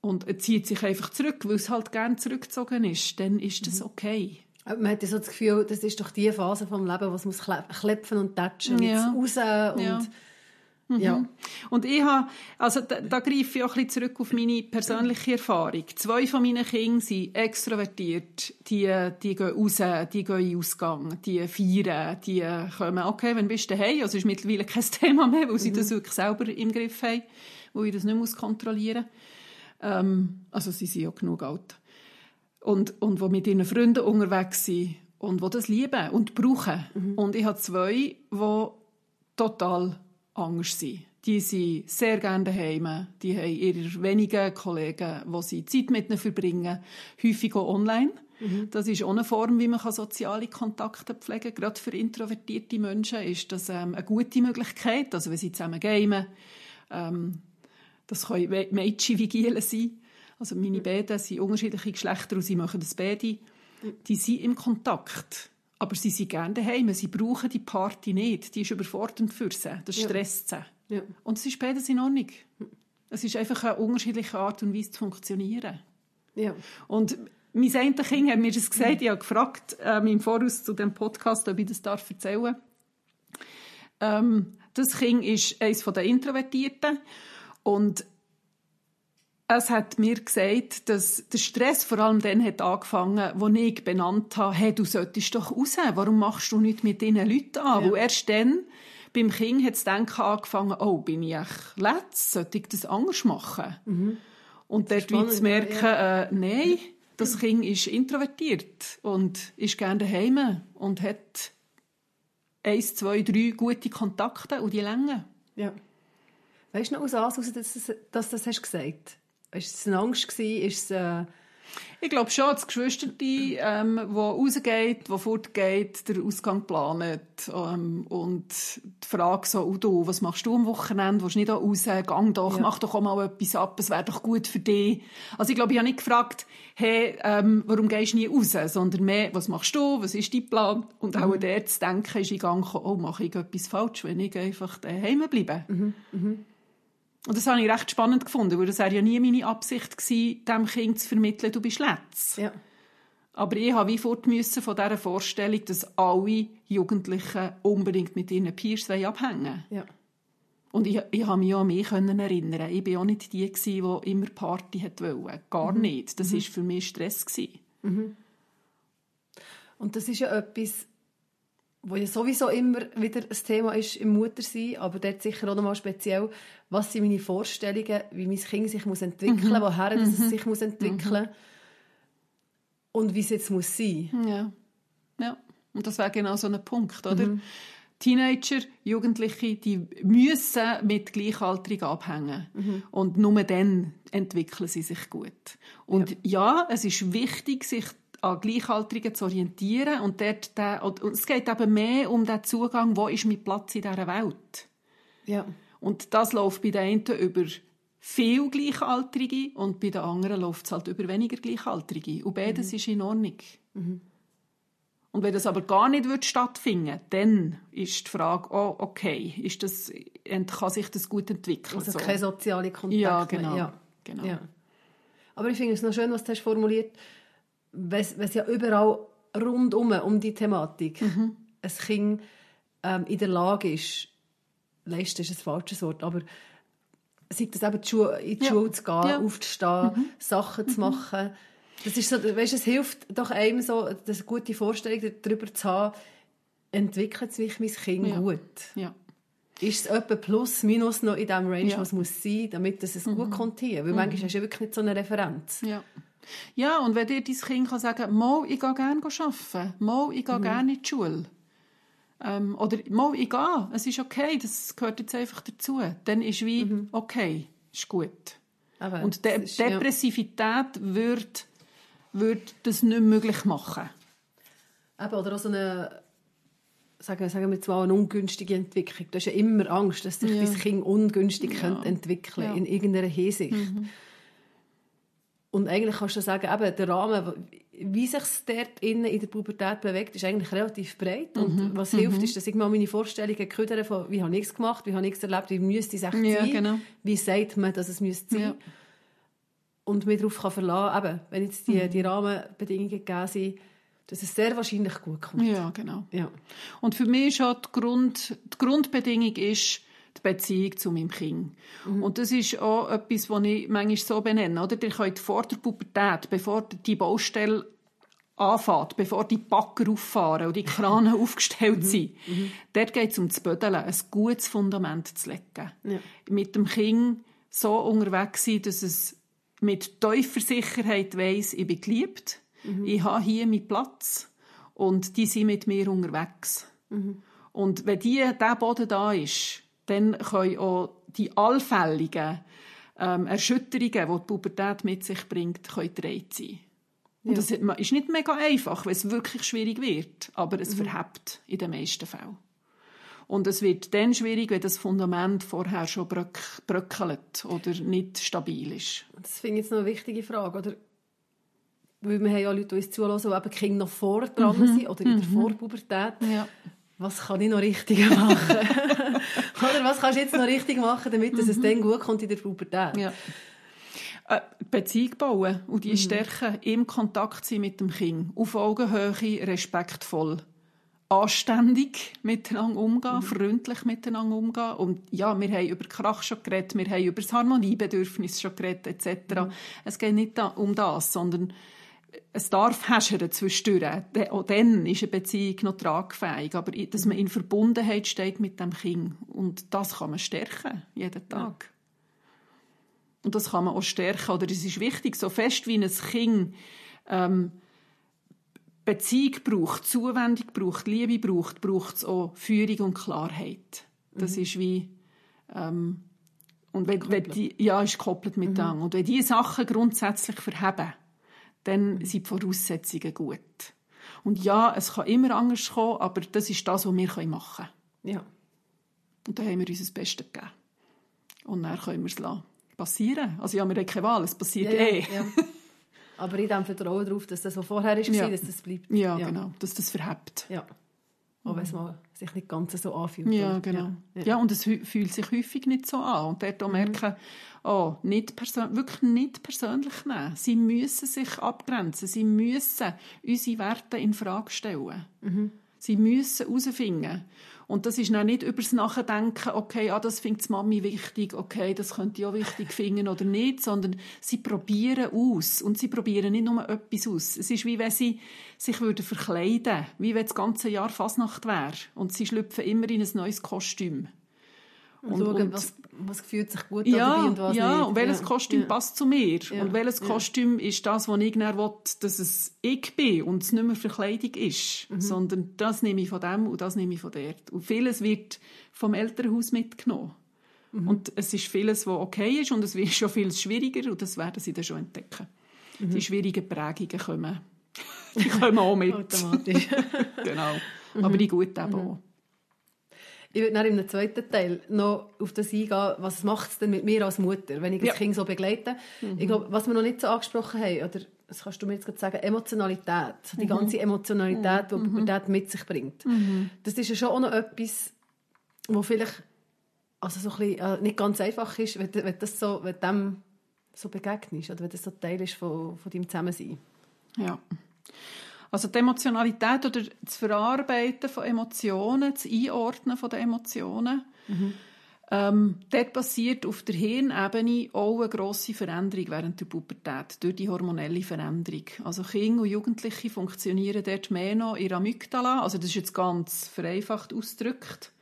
und es zieht sich einfach zurück, weil es halt gerne zurückgezogen ist, dann ist das mhm. okay. Man hat ja so das Gefühl, das ist doch die Phase vom Leben, was muss klepfen und tatschen, ja. raus und ja. Mhm. Ja. Und ich habe, also da, da greife ich auch ein bisschen zurück auf meine persönliche Erfahrung. Zwei von meinen Kindern sind extrovertiert. Die, die gehen raus, die gehen in den Ausgang, die feiern, die kommen, okay, wenn bist du daheim? Also ist mittlerweile kein Thema mehr, weil sie mhm. das wirklich selber im Griff haben, wo ich das nicht muss kontrollieren muss. Ähm, also sie sind ja genug alt. Und, und wo mit ihren Freunden unterwegs sind und wo das lieben und brauchen. Mhm. Und ich habe zwei, die total anders sind. Die sind sehr gerne daheim. Die haben ihre wenigen Kollegen, wo sie Zeit mit ihnen verbringen, häufig auch online. Mhm. Das ist auch eine Form, wie man soziale Kontakte pflegen kann. Gerade für introvertierte Menschen ist das ähm, eine gute Möglichkeit. Also wenn sie zusammen gamen, ähm, das können Mädchen-Vigilen sein. Also meine mhm. beiden sind unterschiedliche Geschlechter und sie machen das beide. Die sind im Kontakt. Aber sie sind gerne daheim. Sie brauchen die Party nicht. Die ist überfordernd für sie. Das stresst sie. Ja. Und es ist beides in Ordnung. Es ist einfach eine unterschiedliche Art und Weise zu funktionieren. Ja. Und mein eine Kind hat mir das gesagt. Ich habe gefragt ähm, im Voraus zu dem Podcast, ob ich das darf erzählen darf. Ähm, das Kind ist eines der Introvertierten. Und es hat mir gesagt, dass der Stress vor allem dann hat angefangen, wo ich benannt habe, hey, du solltest doch raus, warum machst du nicht mit diesen Leuten an? Ja. Wo erst dann beim Kind hat das Denken angefangen, oh, bin ich echt letzt, sollte ich das anders machen? Mhm. Und dort wie zu merken, ja. äh, nein, das Kind ist introvertiert und ist gerne daheim und hat eins, zwei, drei gute Kontakte und die Länge. Ja. Weißt du noch aus was, dass, dass das hast gesagt ist es eine Angst gewesen? Ist es, äh ich glaube schon, das Geschwister, ähm, wo rausgeht, wo fortgeht, der Ausgang planet ähm, und die Frage so, du, was machst du am Wochenende? Willst du nicht raus? Gang doch, ja. mach doch auch mal etwas ab, es wäre doch gut für dich. Also ich glaube, ich habe nicht gefragt, hey, ähm, warum gehst du nie raus? Sondern mehr, was machst du? Was ist dein Plan? Und auch mhm. der zu denken, ist in Gang gekommen, oh, mache ich etwas falsch, wenn ich einfach daheim bleibe? Mhm. Mhm. Und das habe ich recht spannend gefunden, weil das wäre ja nie meine Absicht gewesen, dem Kind zu vermitteln, du bist letzt. Ja. Aber ich habe wie fort müssen von dieser Vorstellung, dass alle Jugendlichen unbedingt mit ihren Peers abhängen ja. Und ich, ich habe mich auch an mich erinnern. Ich war auch nicht die, die immer Party wollte. Gar mhm. nicht. Das war mhm. für mich Stress. Mhm. Und das ist ja etwas, wo ja sowieso immer wieder ein Thema ist im Muttersein, aber dort sicher auch nochmal speziell, was sind meine Vorstellungen, wie mein Kind sich muss entwickeln, mhm. woher mhm. es sich muss entwickeln mhm. und wie es jetzt muss sein. Ja, ja. Und das wäre genau so ein Punkt, oder? Mhm. Teenager, Jugendliche, die müssen mit Gleichaltrigen abhängen. Mhm. Und nur dann entwickeln sie sich gut. Und ja. ja, es ist wichtig, sich an Gleichaltrigen zu orientieren und, dort der, und es geht eben mehr um den Zugang, wo ist mein Platz in dieser Welt. Ja. Und das läuft bei den einen über viel Gleichaltrige und bei den anderen läuft es halt über weniger Gleichaltrige. Und beides mhm. ist in Ordnung. Mhm. Und wenn das aber gar nicht wird stattfinden dann ist die Frage, oh, okay, ist das, kann sich das gut entwickeln? Also so. keine soziale Kontakte ja, genau. Ja, genau. Ja. Aber ich finde es noch schön, was du hast formuliert hast, es ja überall rundum um die Thematik mhm. ein Kind ähm, in der Lage ist, leisten ist ein falsches Wort, aber sei das eben die Schule, in die ja. Schule zu gehen, ja. aufzustehen, mhm. Sachen zu mhm. machen. Das ist so, weißt, es hilft doch einem so, eine gute Vorstellung darüber zu haben, entwickelt sich mein Kind ja. gut. Ja. Ist es etwa plus, minus noch in diesem Range, ja. was muss sein, damit es mhm. gut kommt hier? Weil mhm. manchmal hast du wirklich nicht so eine Referenz. Ja. Ja, und wenn dir dein Kind kann sagen kann, ich gehe gerne arbeiten, mal, ich gehe mhm. gerne in die Schule, ähm, oder mal, ich gehe, es ist okay, das gehört jetzt einfach dazu, dann ist wie, mhm. okay, ist gut. Aber und De ist, Depressivität ja. wird, wird das nicht möglich machen. Eben, oder auch so eine sagen, sagen wir zwar eine ungünstige Entwicklung. Du hast ja immer Angst, dass sich ja. dein Kind ungünstig ja. könnte entwickeln ja. in irgendeiner Hinsicht. Mhm. Und eigentlich kannst du sagen, eben, der Rahmen, wie sich es dort innen in der Pubertät bewegt, ist eigentlich relativ breit. Und mhm. was hilft, mhm. ist, dass ich mal meine Vorstellungen ködere von, wie habe ich es gemacht, wie habe ich es erlebt, wie müsste es echt ja, sein, genau. wie sagt man, dass es müsste sein. Ja. Und mich darauf kann verlassen, eben, wenn jetzt die, mhm. die Rahmenbedingungen gegeben sind, dass es sehr wahrscheinlich gut kommt. Ja, genau. Ja. Und für mich ist auch die, Grund, die Grundbedingung ist, die Beziehung zu meinem Kind. Mhm. Und das ist auch etwas, was ich manchmal so benenne. Oder? Ihr könnt vor der Pubertät, bevor die Baustelle anfängt, bevor die Backer auffahren und die Krane aufgestellt mhm. sind, mhm. dort geht es um das Bödeln, ein gutes Fundament zu legen. Ja. Mit dem Kind so unterwegs sein, dass es mit tiefer Sicherheit weiss, ich bin geliebt, mhm. ich habe hier meinen Platz und die sind mit mir unterwegs. Mhm. Und wenn die, dieser Boden da ist, dann können auch die allfälligen ähm, Erschütterungen, die die Pubertät mit sich bringt, können sein. Und ja. das ist nicht mega einfach, weil es wirklich schwierig wird, aber es mhm. verhebt in den meisten Fällen. Und es wird dann schwierig, wenn das Fundament vorher schon bröck, bröckelt oder nicht stabil ist. Das finde ich jetzt noch eine wichtige Frage. Oder? Weil wir haben ja Leute, die uns zuhören, die eben Kinder noch vor dran mhm. sind oder in der mhm. Vorpubertät. Ja was kann ich noch richtig machen? Oder was kannst du jetzt noch richtig machen, damit es mhm. dann gut kommt in der Pubertät? Ja. Äh, Beziehung bauen und die mhm. stärken, im Kontakt sein mit dem Kind, auf Augenhöhe, respektvoll, anständig miteinander umgehen, mhm. freundlich miteinander umgehen. Und ja, wir haben über Krach schon geredet, wir haben über das Harmoniebedürfnis schon geredet, etc. Mhm. Es geht nicht um das, sondern es darf häschern zwischendurch. Auch dann ist eine Beziehung noch tragfähig. Aber dass man in Verbundenheit steht mit dem Kind. Und das kann man stärken, jeden Tag. Ja. Und das kann man auch stärken. Oder es ist wichtig, so fest wie ein Kind ähm, Beziehung braucht, Zuwendung braucht, Liebe braucht, braucht es auch Führung und Klarheit. Das mhm. ist wie... Ähm, und wenn, wenn die, ja, ist gekoppelt mit mhm. Und wenn diese Sachen grundsätzlich verheben, dann sind die Voraussetzungen gut. Und ja, es kann immer anders kommen, aber das ist das, was wir machen können. Ja. Und da haben wir uns das Beste gegeben. Und dann können wir es passieren. Also ja, wir haben keine Wahl, es passiert ja, eh. Ja. Aber ich dem Vertrauen darauf, dass das, was vorher war, ja. dass das bleibt. Ja, ja, genau, dass das verhebt. Ja. Auch wenn es mal sich nicht ganz so anfühlt. Ja, genau. Ja. ja. und es fühlt sich häufig nicht so an. Und dort auch mhm. merken, oh, nicht wirklich nicht persönlich nehmen. Sie müssen sich abgrenzen. Sie müssen unsere Werte in Frage stellen. Mhm. Sie müssen herausfinden. Und das ist dann nicht über das Nachdenken, okay, ah, das findet die Mami wichtig, okay, das könnte ich auch wichtig finden oder nicht, sondern sie probieren aus. Und sie probieren nicht nur etwas aus. Es ist wie wenn sie sich würden verkleiden, wie wenn das ganze Jahr Fasnacht wäre. Und sie schlüpfen immer in ein neues Kostüm. Und, und schauen, was, was fühlt sich gut ja, an und was ja, nicht. und welches ja. Kostüm ja. passt zu mir. Ja. Und welches Kostüm ist das, was ich dann will, dass es ich bin und es nicht mehr Verkleidung ist. Mhm. Sondern das nehme ich von dem und das nehme ich von dort. Und vieles wird vom Elternhaus mitgenommen. Mhm. Und es ist vieles, was okay ist und es wird schon viel schwieriger und das werden sie dann schon entdecken. Mhm. Die schwierigen Prägungen kommen die kommen auch mit. Automatisch. genau. Aber die guten eben auch. Ich würde dann im zweiten Teil noch auf das eingehen, was macht es denn mit mir als Mutter, wenn ich Ja. das Kind so begleite. Ich glaube, was wir noch nicht so angesprochen haben, oder das kannst du mir jetzt gerade sagen, Emotionalität, die ganze Emotionalität, die Pubertät mit sich bringt. Das ist ja schon auch noch etwas, wo vielleicht also so ein bisschen, äh, nicht ganz einfach ist, wenn, wenn das so, wenn dem so begegnest oder wenn das so Teil ist von, von deinem Zusammensein. Ja. Also die Emotionalität oder das Verarbeiten von Emotionen, das Einordnen von den Emotionen, ähm, dort passiert auf der Hirnebene auch eine grosse Veränderung während der Pubertät durch die hormonelle Veränderung. Also Kinder und Jugendliche funktionieren dort mehr noch in Amygdala, also das ist jetzt ganz vereinfacht ausgedrückt.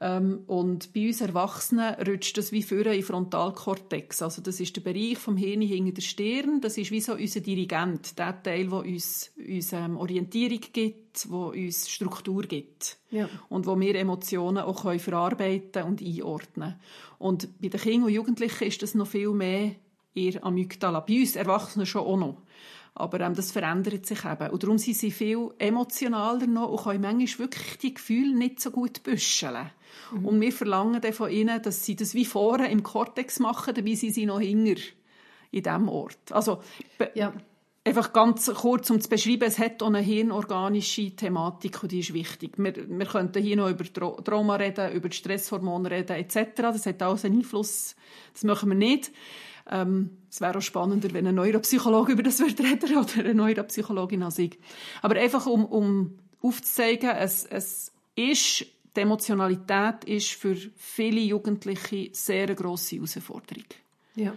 Ähm, und bei uns Erwachsenen rutscht das wie vorne in den Frontalkortex. Also das ist der Bereich vom Hirn hinter der Stirn. Das ist wie so unser Dirigent, der Teil, der uns, uns ähm, Orientierung gibt, wo uns Struktur gibt. Ja. Und wo wir Emotionen auch können verarbeiten und einordnen Und bei den Kindern und Jugendlichen ist das noch viel mehr der Amygdala. Bei uns Erwachsenen schon auch noch. Aber ähm, das verändert sich eben. Und darum sind sie viel emotionaler noch und können manchmal wirklich die Gefühle nicht so gut büscheln. Und wir verlangen dann von ihnen, dass sie das wie vorne im Kortex machen, dabei sind sie noch hinger in diesem Ort. Also, Ja. Einfach ganz kurz, um zu beschreiben, es hat auch eine hirnorganische Thematik und die ist wichtig. Wir, wir könnten hier noch über Tra- Trauma reden, über Stresshormone reden etc. Das hat alles einen Einfluss. Das machen wir nicht. Ähm, es wäre auch spannender, wenn ein Neuropsychologe über das würde reden oder eine Neuropsychologin als ich. Aber einfach, um, um aufzuzeigen, es, es ist, die Emotionalität ist für viele Jugendliche sehr eine grosse Herausforderung. Ja.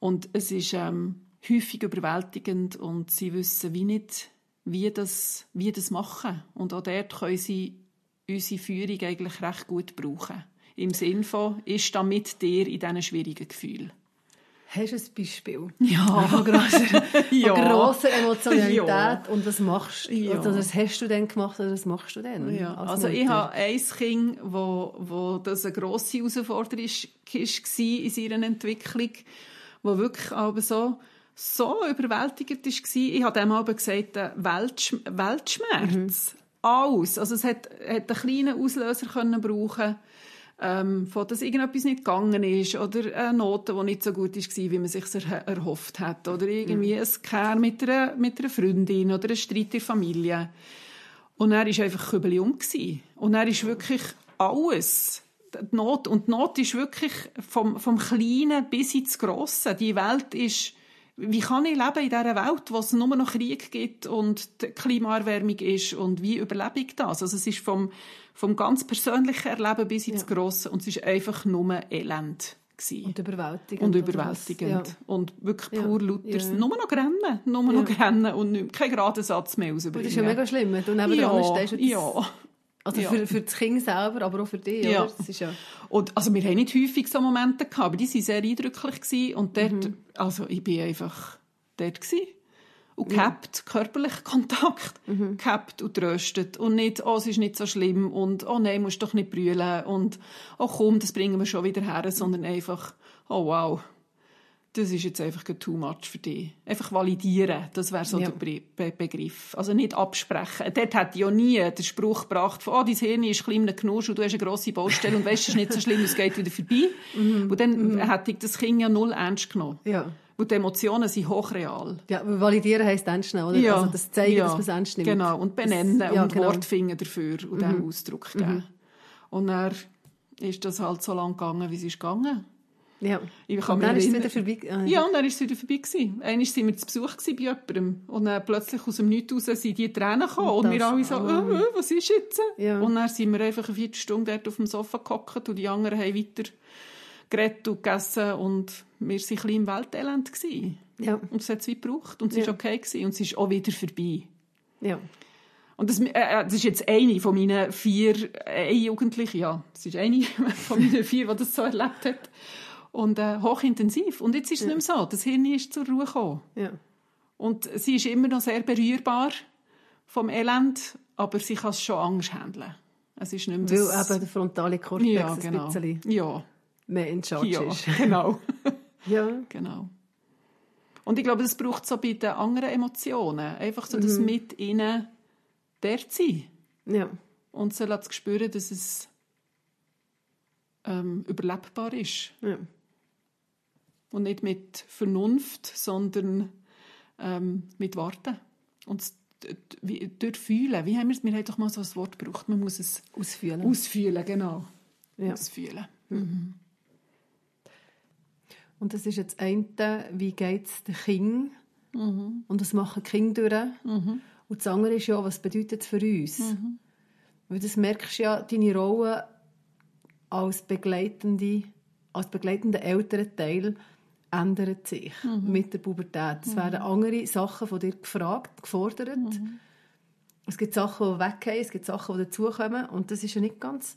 Und es ist ähm, häufig überwältigend und sie wissen wie nicht, wie das, wie das machen. Und auch dort können sie unsere Führung eigentlich recht gut brauchen. Im Sinne von, ist da mit dir in diesen schwierigen Gefühlen. Hast du ein Beispiel? Ja. Von grosser, Ja. von grosser Emotionalität Ja. und was machst du? Ja. Oder was hast du denn gemacht oder was machst du denn? Ja, als also ich habe ein Kind, wo, wo das eine grosse Herausforderung war in seiner Entwicklung, wo wirklich aber so, so überwältigend war. Ich habe dem aber gesagt, äh, Weltsch Weltschmerz. Alles. Also es hat, hat einen kleinen Auslöser können brauchen ähm, von dass irgendetwas nicht gegangen ist oder eine Note, die nicht so gut war, wie man sich erhofft hat oder irgendwie ein Care mit einer, mit einer Freundin oder ein Streit in der Familie. Und er war einfach Kübeli um. Und er ist wirklich alles. Die Not, und die Not ist wirklich vom, vom Kleinen bis ins Grosse. Die Welt ist, wie kann ich leben in dieser Welt, wo es nur noch Krieg gibt und die Klimaerwärmung ist und wie überlebe ich das? Also es ist vom, vom ganz persönlichen Erleben bis ins Grosse und es ist einfach nur Elend. Gewesen. Und überwältigend. Und überwältigend. was? Und wirklich Ja. pur Luthers. Ja. Nur noch rennen. Nur noch rennen und nicht, kein geraden Satz mehr Ja. Das rausbringen. ist ja mega schlimm, du neben ja, stehst. das- ja. Also Ja. für, für das Kind selber, aber auch für dich, Ja. oder? Das ist ja... Und, also wir haben nicht häufig so Momente gehabt, aber die waren sehr eindrücklich. Gewesen. Und dort, Mhm. also ich bin einfach dort gewesen. Und gehabt, körperlichen Kontakt, Mhm. gehabt und tröstet. Und nicht, oh, es ist nicht so schlimm und oh nein, musst doch nicht brüllen und oh komm, das bringen wir schon wieder her, sondern einfach, oh wow, das ist jetzt einfach too much für dich. Einfach validieren, das wäre so Ja. der Be Be Begriff. Also nicht absprechen. Dort hätte ich ja nie den Spruch gebracht von, oh, dein Hirn ist klein Knusch und du hast eine grosse Baustelle und weißt, es ist nicht so schlimm, es geht wieder vorbei. Mhm. Und dann hätte ich das Kind ja null ernst genommen. Ja. Und die Emotionen sind hochreal. Ja, validieren heisst ernst nehmen, oder? Also das zeigen, ja, dass man es ernst nimmt. Genau, und benennen Das- ja, und genau. Wort finden dafür und dem Ausdruck geben. Und dann ist das halt so lang gegangen, wie es ist gegangen. Ja. Ich kann Und dann ist es wieder vorbei. ah, Ja, und dann war es wieder vorbei. Gewesen. Einmal waren wir zu Besuch bei jemandem und dann plötzlich aus dem Nichts raus sind die Tränen gekommen und, Und wir alle so, oh. was ist jetzt? Ja. Und dann sind wir einfach eine Viertelstunde dort auf dem Sofa gehockt und die anderen haben weiter geredet und gegessen und wir waren ein bisschen im Weltelend. Gewesen. Ja. Und es hat es wie gebraucht und es Ja. war okay gewesen und es ist auch wieder vorbei. Ja. Und das, äh, äh, das ist jetzt eine von meinen vier äh, Jugendlichen, ja, das ist eine von meinen vier, die das so erlebt hat. Und äh, hochintensiv. Und jetzt ist es nicht mehr so. Das Hirn ist zur Ruhe gekommen. Ja. Und sie ist immer noch sehr berührbar vom Elend, aber sie kann es schon anders handeln. Es ist nicht mehr Weil das... eben der frontale Kortex ja, ein genau. bisschen Ja, mehr in charge ja, ist. genau. Ja. genau. Und ich glaube, das braucht so bei den anderen Emotionen. Einfach so das mit ihnen dort sein. Ja. Und sie zu spüren, dass es ähm, überlebbar ist. ja. Und nicht mit Vernunft, sondern ähm, mit Warten. Und wie- durchfühlen. Wie haben wir es? Wir haben doch mal so ein Wort gebraucht. Man muss es Ausfühlen. ausfühlen, genau. ja. Ausfühlen. Und das ist jetzt das eine, wie geht es den Kindern? Mhm. Und das machen die Kinder durch. Und das andere ist ja, was bedeutet es für uns? Mhm. Weil das merkst du ja, deine Rolle als begleitende, als begleitender Elternteil ändert sich Mhm. mit der Pubertät. Es werden andere Sachen von dir gefragt, gefordert. Mhm. Es gibt Sachen, die weggehen, es gibt Sachen, die dazukommen. Und das ist ja nicht ganz,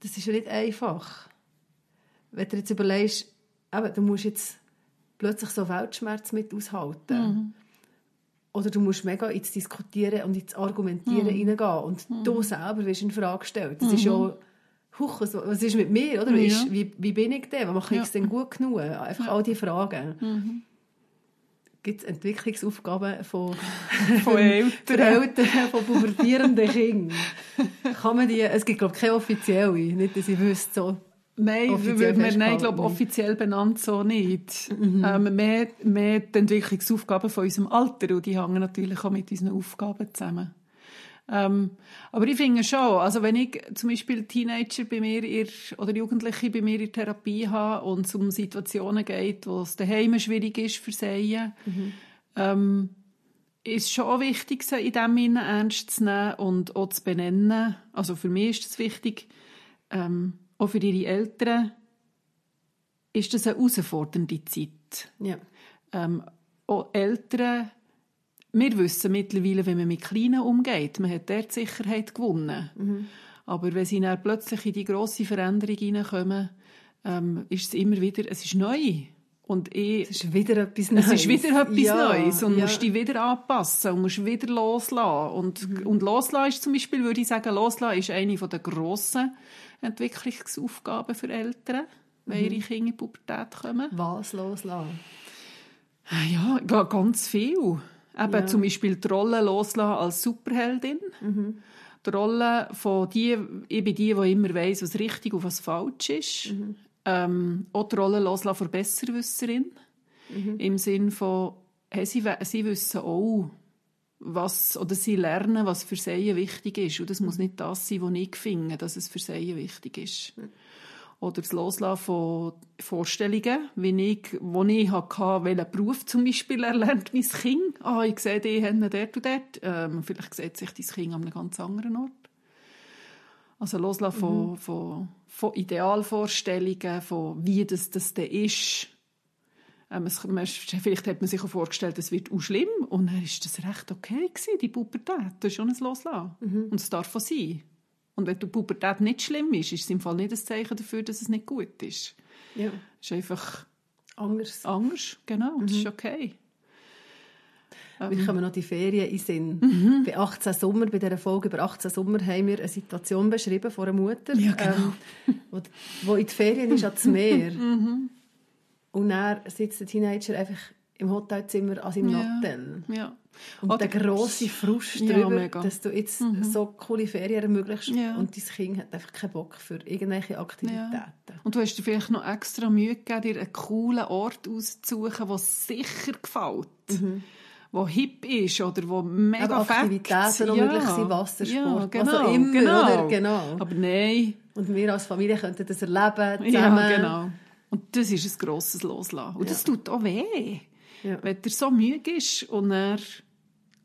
das ist ja nicht einfach. Wenn du jetzt überlegst, eben, du musst jetzt plötzlich so Weltschmerz mit aushalten. Mhm. Oder du musst mega ins Diskutieren und ins Argumentieren Mhm. reingehen. Und du selber wirst in Frage gestellt. Das ist ja, huch, was, was ist mit mir? Oder? Wie, ist, Ja. wie, wie bin ich denn? Was mache ich Ja. es denn gut genug? Einfach all diese Fragen. Gibt es Entwicklungsaufgaben von, Von Eltern. Eltern von pubertierenden Kindern? Kann man die, es gibt glaube ich keine offizielle, nicht, dass ich wüsste, so. Nein, Offiziell wir, nein, ich glaube offiziell benannt so nicht. Ähm, mehr, mehr die Entwicklungsaufgaben von unserem Alter und die hängen natürlich auch mit unseren Aufgaben zusammen. Ähm, aber ich finde schon, also wenn ich zum Beispiel Teenager bei mir in, oder Jugendliche bei mir in Therapie habe und es um Situationen geht, wo es daheim schwierig ist für sie, ähm, ist schon wichtig, sie in dem Sinne ernst zu nehmen und auch zu benennen. Also für mich ist es wichtig, ähm, auch für ihre Eltern ist das eine herausfordernde Zeit. Ja. Ähm, auch Eltern, wir wissen mittlerweile, wenn man mit Kleinen umgeht, man hat dort die Sicherheit gewonnen. Aber wenn sie dann plötzlich in die grosse Veränderung hineinkommen, ähm, ist es immer wieder, es ist neu. Und ich, Es ist wieder etwas es Neues. ist wieder etwas Ja, Neues und ja. musst dich wieder anpassen und musst wieder loslassen. Und, und loslassen ist zum Beispiel, würde ich sagen, loslassen ist eine der grossen Entwicklungsaufgaben für Eltern, wenn ihre Kinder in die Pubertät kommen. Was loslassen? Ja, ga- ganz viel. Eben Ja. zum Beispiel die Rolle loslassen als Superheldin. Die Rolle von die, ich bin die, die immer weiss, was richtig und was falsch ist. Ähm, auch die Rolle loslassen von Besserwisserin. Im Sinn von, hey, sie, sie wissen auch, was, oder sie lernen, was für sie wichtig ist. Und das muss nicht das sein, was ich finde, dass es für sie wichtig ist. Oder das Loslassen von Vorstellungen, wie ich, wo ich hatte, welchen Beruf zum Beispiel erlernt mein Kind. Ah, ich sehe die Hände dort und dort. Ähm, vielleicht sieht sich dein Kind an einem ganz anderen Ort. Also loslassen von, von, von Idealvorstellungen, von wie das, das denn ist. Ähm, es, man, vielleicht hat man sich auch vorgestellt, es wird auch schlimm. Und dann war das recht okay, gewesen, die Pubertät. Das ist schon ein Loslassen. Und es darf auch sein. Und wenn die Pubertät nicht schlimm ist, ist es im Fall nicht ein Zeichen dafür, dass es nicht gut ist. Ja. Es ist einfach Anders. Angst, genau, das ist okay. Wir kommen noch die Ferien in Sinn. Mhm. Bei 18 Sommer, bei dieser Folge über 18 Sommer, haben wir eine Situation beschrieben von einer Mutter, Ja, genau. ähm, wo, wo in die Ferien ist ans Meer. Mhm. Und dann sitzt der Teenager einfach im Hotelzimmer an seinem Ja. Nattel. Ja. Und Oder- der grosse Frust Ja, darüber, mega. Mhm. dass du jetzt so coole Ferien ermöglicht Ja. und dein Kind hat einfach keinen Bock für irgendwelche Aktivitäten. Und du hast dir vielleicht noch extra Mühe gegeben, dir einen coolen Ort auszusuchen, der sicher gefällt. Der hip ist oder wo mega Aber Aktivitäten, ja. möglich sind, Wassersport, ja, genau, was auch immer, genau. oder? Genau. Aber nein, Und wir als Familie könnten das erleben, zusammen. ja, genau. Und das ist ein grosses Loslassen. Und das Ja. tut auch weh. Ja. Wenn dir so müde ist und er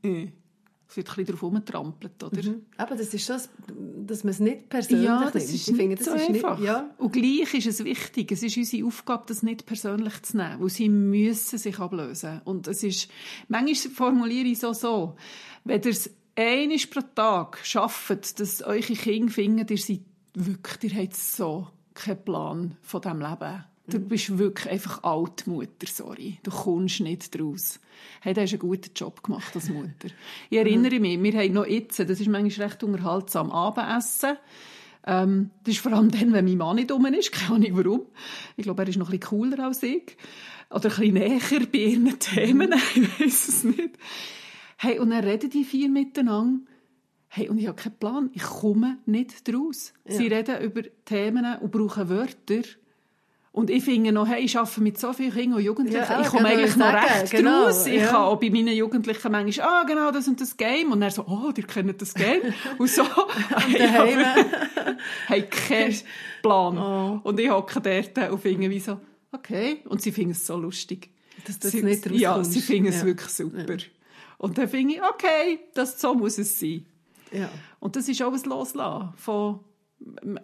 äh, es wird ein bisschen drauf rumgetrampelt, oder? Mhm. Aber das ist das, dass man es nicht persönlich Ja, nimmt. das ist ich finde, das so ist einfach. Nicht, ja. Und gleich ist es wichtig, es ist unsere Aufgabe, das nicht persönlich zu nehmen, weil sie müssen sich ablösen. Und es ist, manchmal formuliere ich es auch so, wenn ihr es einmal pro Tag schafft, dass eure Kinder finden, ihr seid wirklich, ihr habt so keinen Plan von diesem Leben. Du bist wirklich einfach Altmutter, sorry. Du kommst nicht draus. Hey, du hast einen guten Job gemacht als Mutter. Ich erinnere mich, wir haben noch jetzt, das ist manchmal recht unterhaltsam, Abendessen. Ähm, das ist vor allem dann, wenn mein Mann nicht rum ist. Keine Ahnung warum. Ich glaube, er ist noch ein bisschen cooler als ich. Oder ein bisschen näher bei ihren Themen. Ich weiß es nicht. Hey, und dann reden die vier miteinander. Hey, und ich habe keinen Plan. Ich komme nicht draus. Sie reden über Themen und brauchen Wörter. Und ich finde noch, hey, ich arbeite mit so vielen Kindern und Jugendlichen. Ja, ich komme genau, eigentlich noch recht genau, draus. Ich ja. kann auch bei meinen Jugendlichen manchmal, ah, genau, das und das Game. Und dann so, oh, die kennen das Game. und so. hey, daheim. hey, keinen Plan. Oh. Und ich hocke dort und finde wie so, okay. Und sie finden es so lustig. Dass du sie, nicht Ja, rauskommst. sie finden es Ja. wirklich super. Und dann finde ich, okay, das, so muss es sein. Ja. Und das ist auch ein Loslassen von,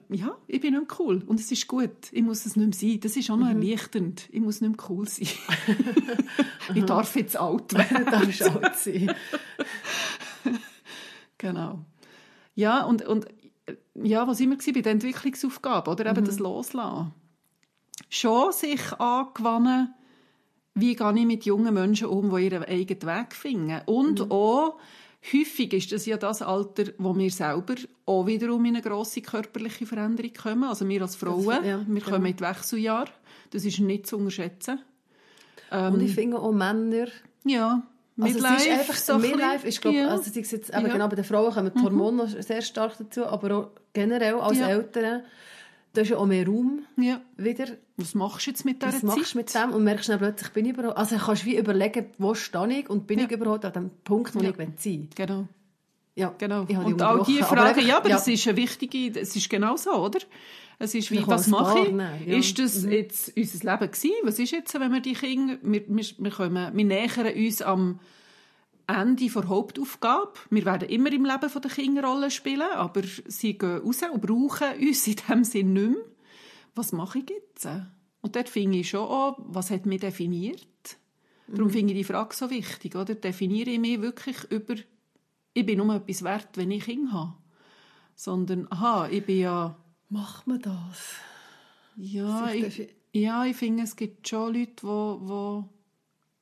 ja, ich bin nicht mehr cool und es ist gut. Ich muss es nicht mehr sein. Das ist auch noch Mhm. erleichternd. Ich muss nicht mehr cool sein. ich darf jetzt alt werden. Das ist alt sein. Genau. Ja, und, und ja, was immer bei der Entwicklungsaufgabe, oder eben das Loslassen. Schon sich angewohnen, wie gehe ich mit jungen Menschen um, die ihren eigenen Weg finden. Und auch, häufig ist das ja das Alter, wo wir selber auch wiederum in eine grosse körperliche Veränderung kommen. Also wir als Frauen, ja, wir kommen in die Wechseljahre. Das ist nicht zu unterschätzen. Und ich finde auch Männer, Ja, also es ist einfach, so Midlife ist, glaube Ja. also jetzt Ja. genau bei den Frauen kommen die Hormone noch sehr stark dazu, aber auch generell als Ja. Eltern, da ist ja auch mehr Raum ja. wieder. Was machst du jetzt mit dieser Was Zeit? machst du mit dem? Und merkst dann plötzlich, bin ich überhaupt, also kannst du wie überlegen, wo stehe ich und bin Ja. ich überhaupt an dem Punkt, wo Ja. ich sein will. Genau. Ja, Genau. Und all diese aber Fragen, einfach- ja, aber ja. es ist eine wichtige, es ist genau so, oder? Es ist wie, was mache ich? Ja. Ist das Mhm. jetzt unser Leben gewesen? Was ist jetzt, wenn wir die Kinder, wir, wir, wir, kommen, wir nähern uns am Ende der Hauptaufgabe. Wir werden immer im Leben der Kinder Rollen spielen, aber sie gehen raus und brauchen uns in dem Sinn nicht mehr. Was mache ich jetzt? Und dort finde ich schon auch, was hat mich definiert? Darum finde ich die Frage so wichtig, oder? Definiere ich mich wirklich über, ich bin nur etwas wert, wenn ich Kinder habe. Sondern, aha, ich bin ja, Macht man das? ja, ich, ja, ich finde, es gibt schon Leute, die, wo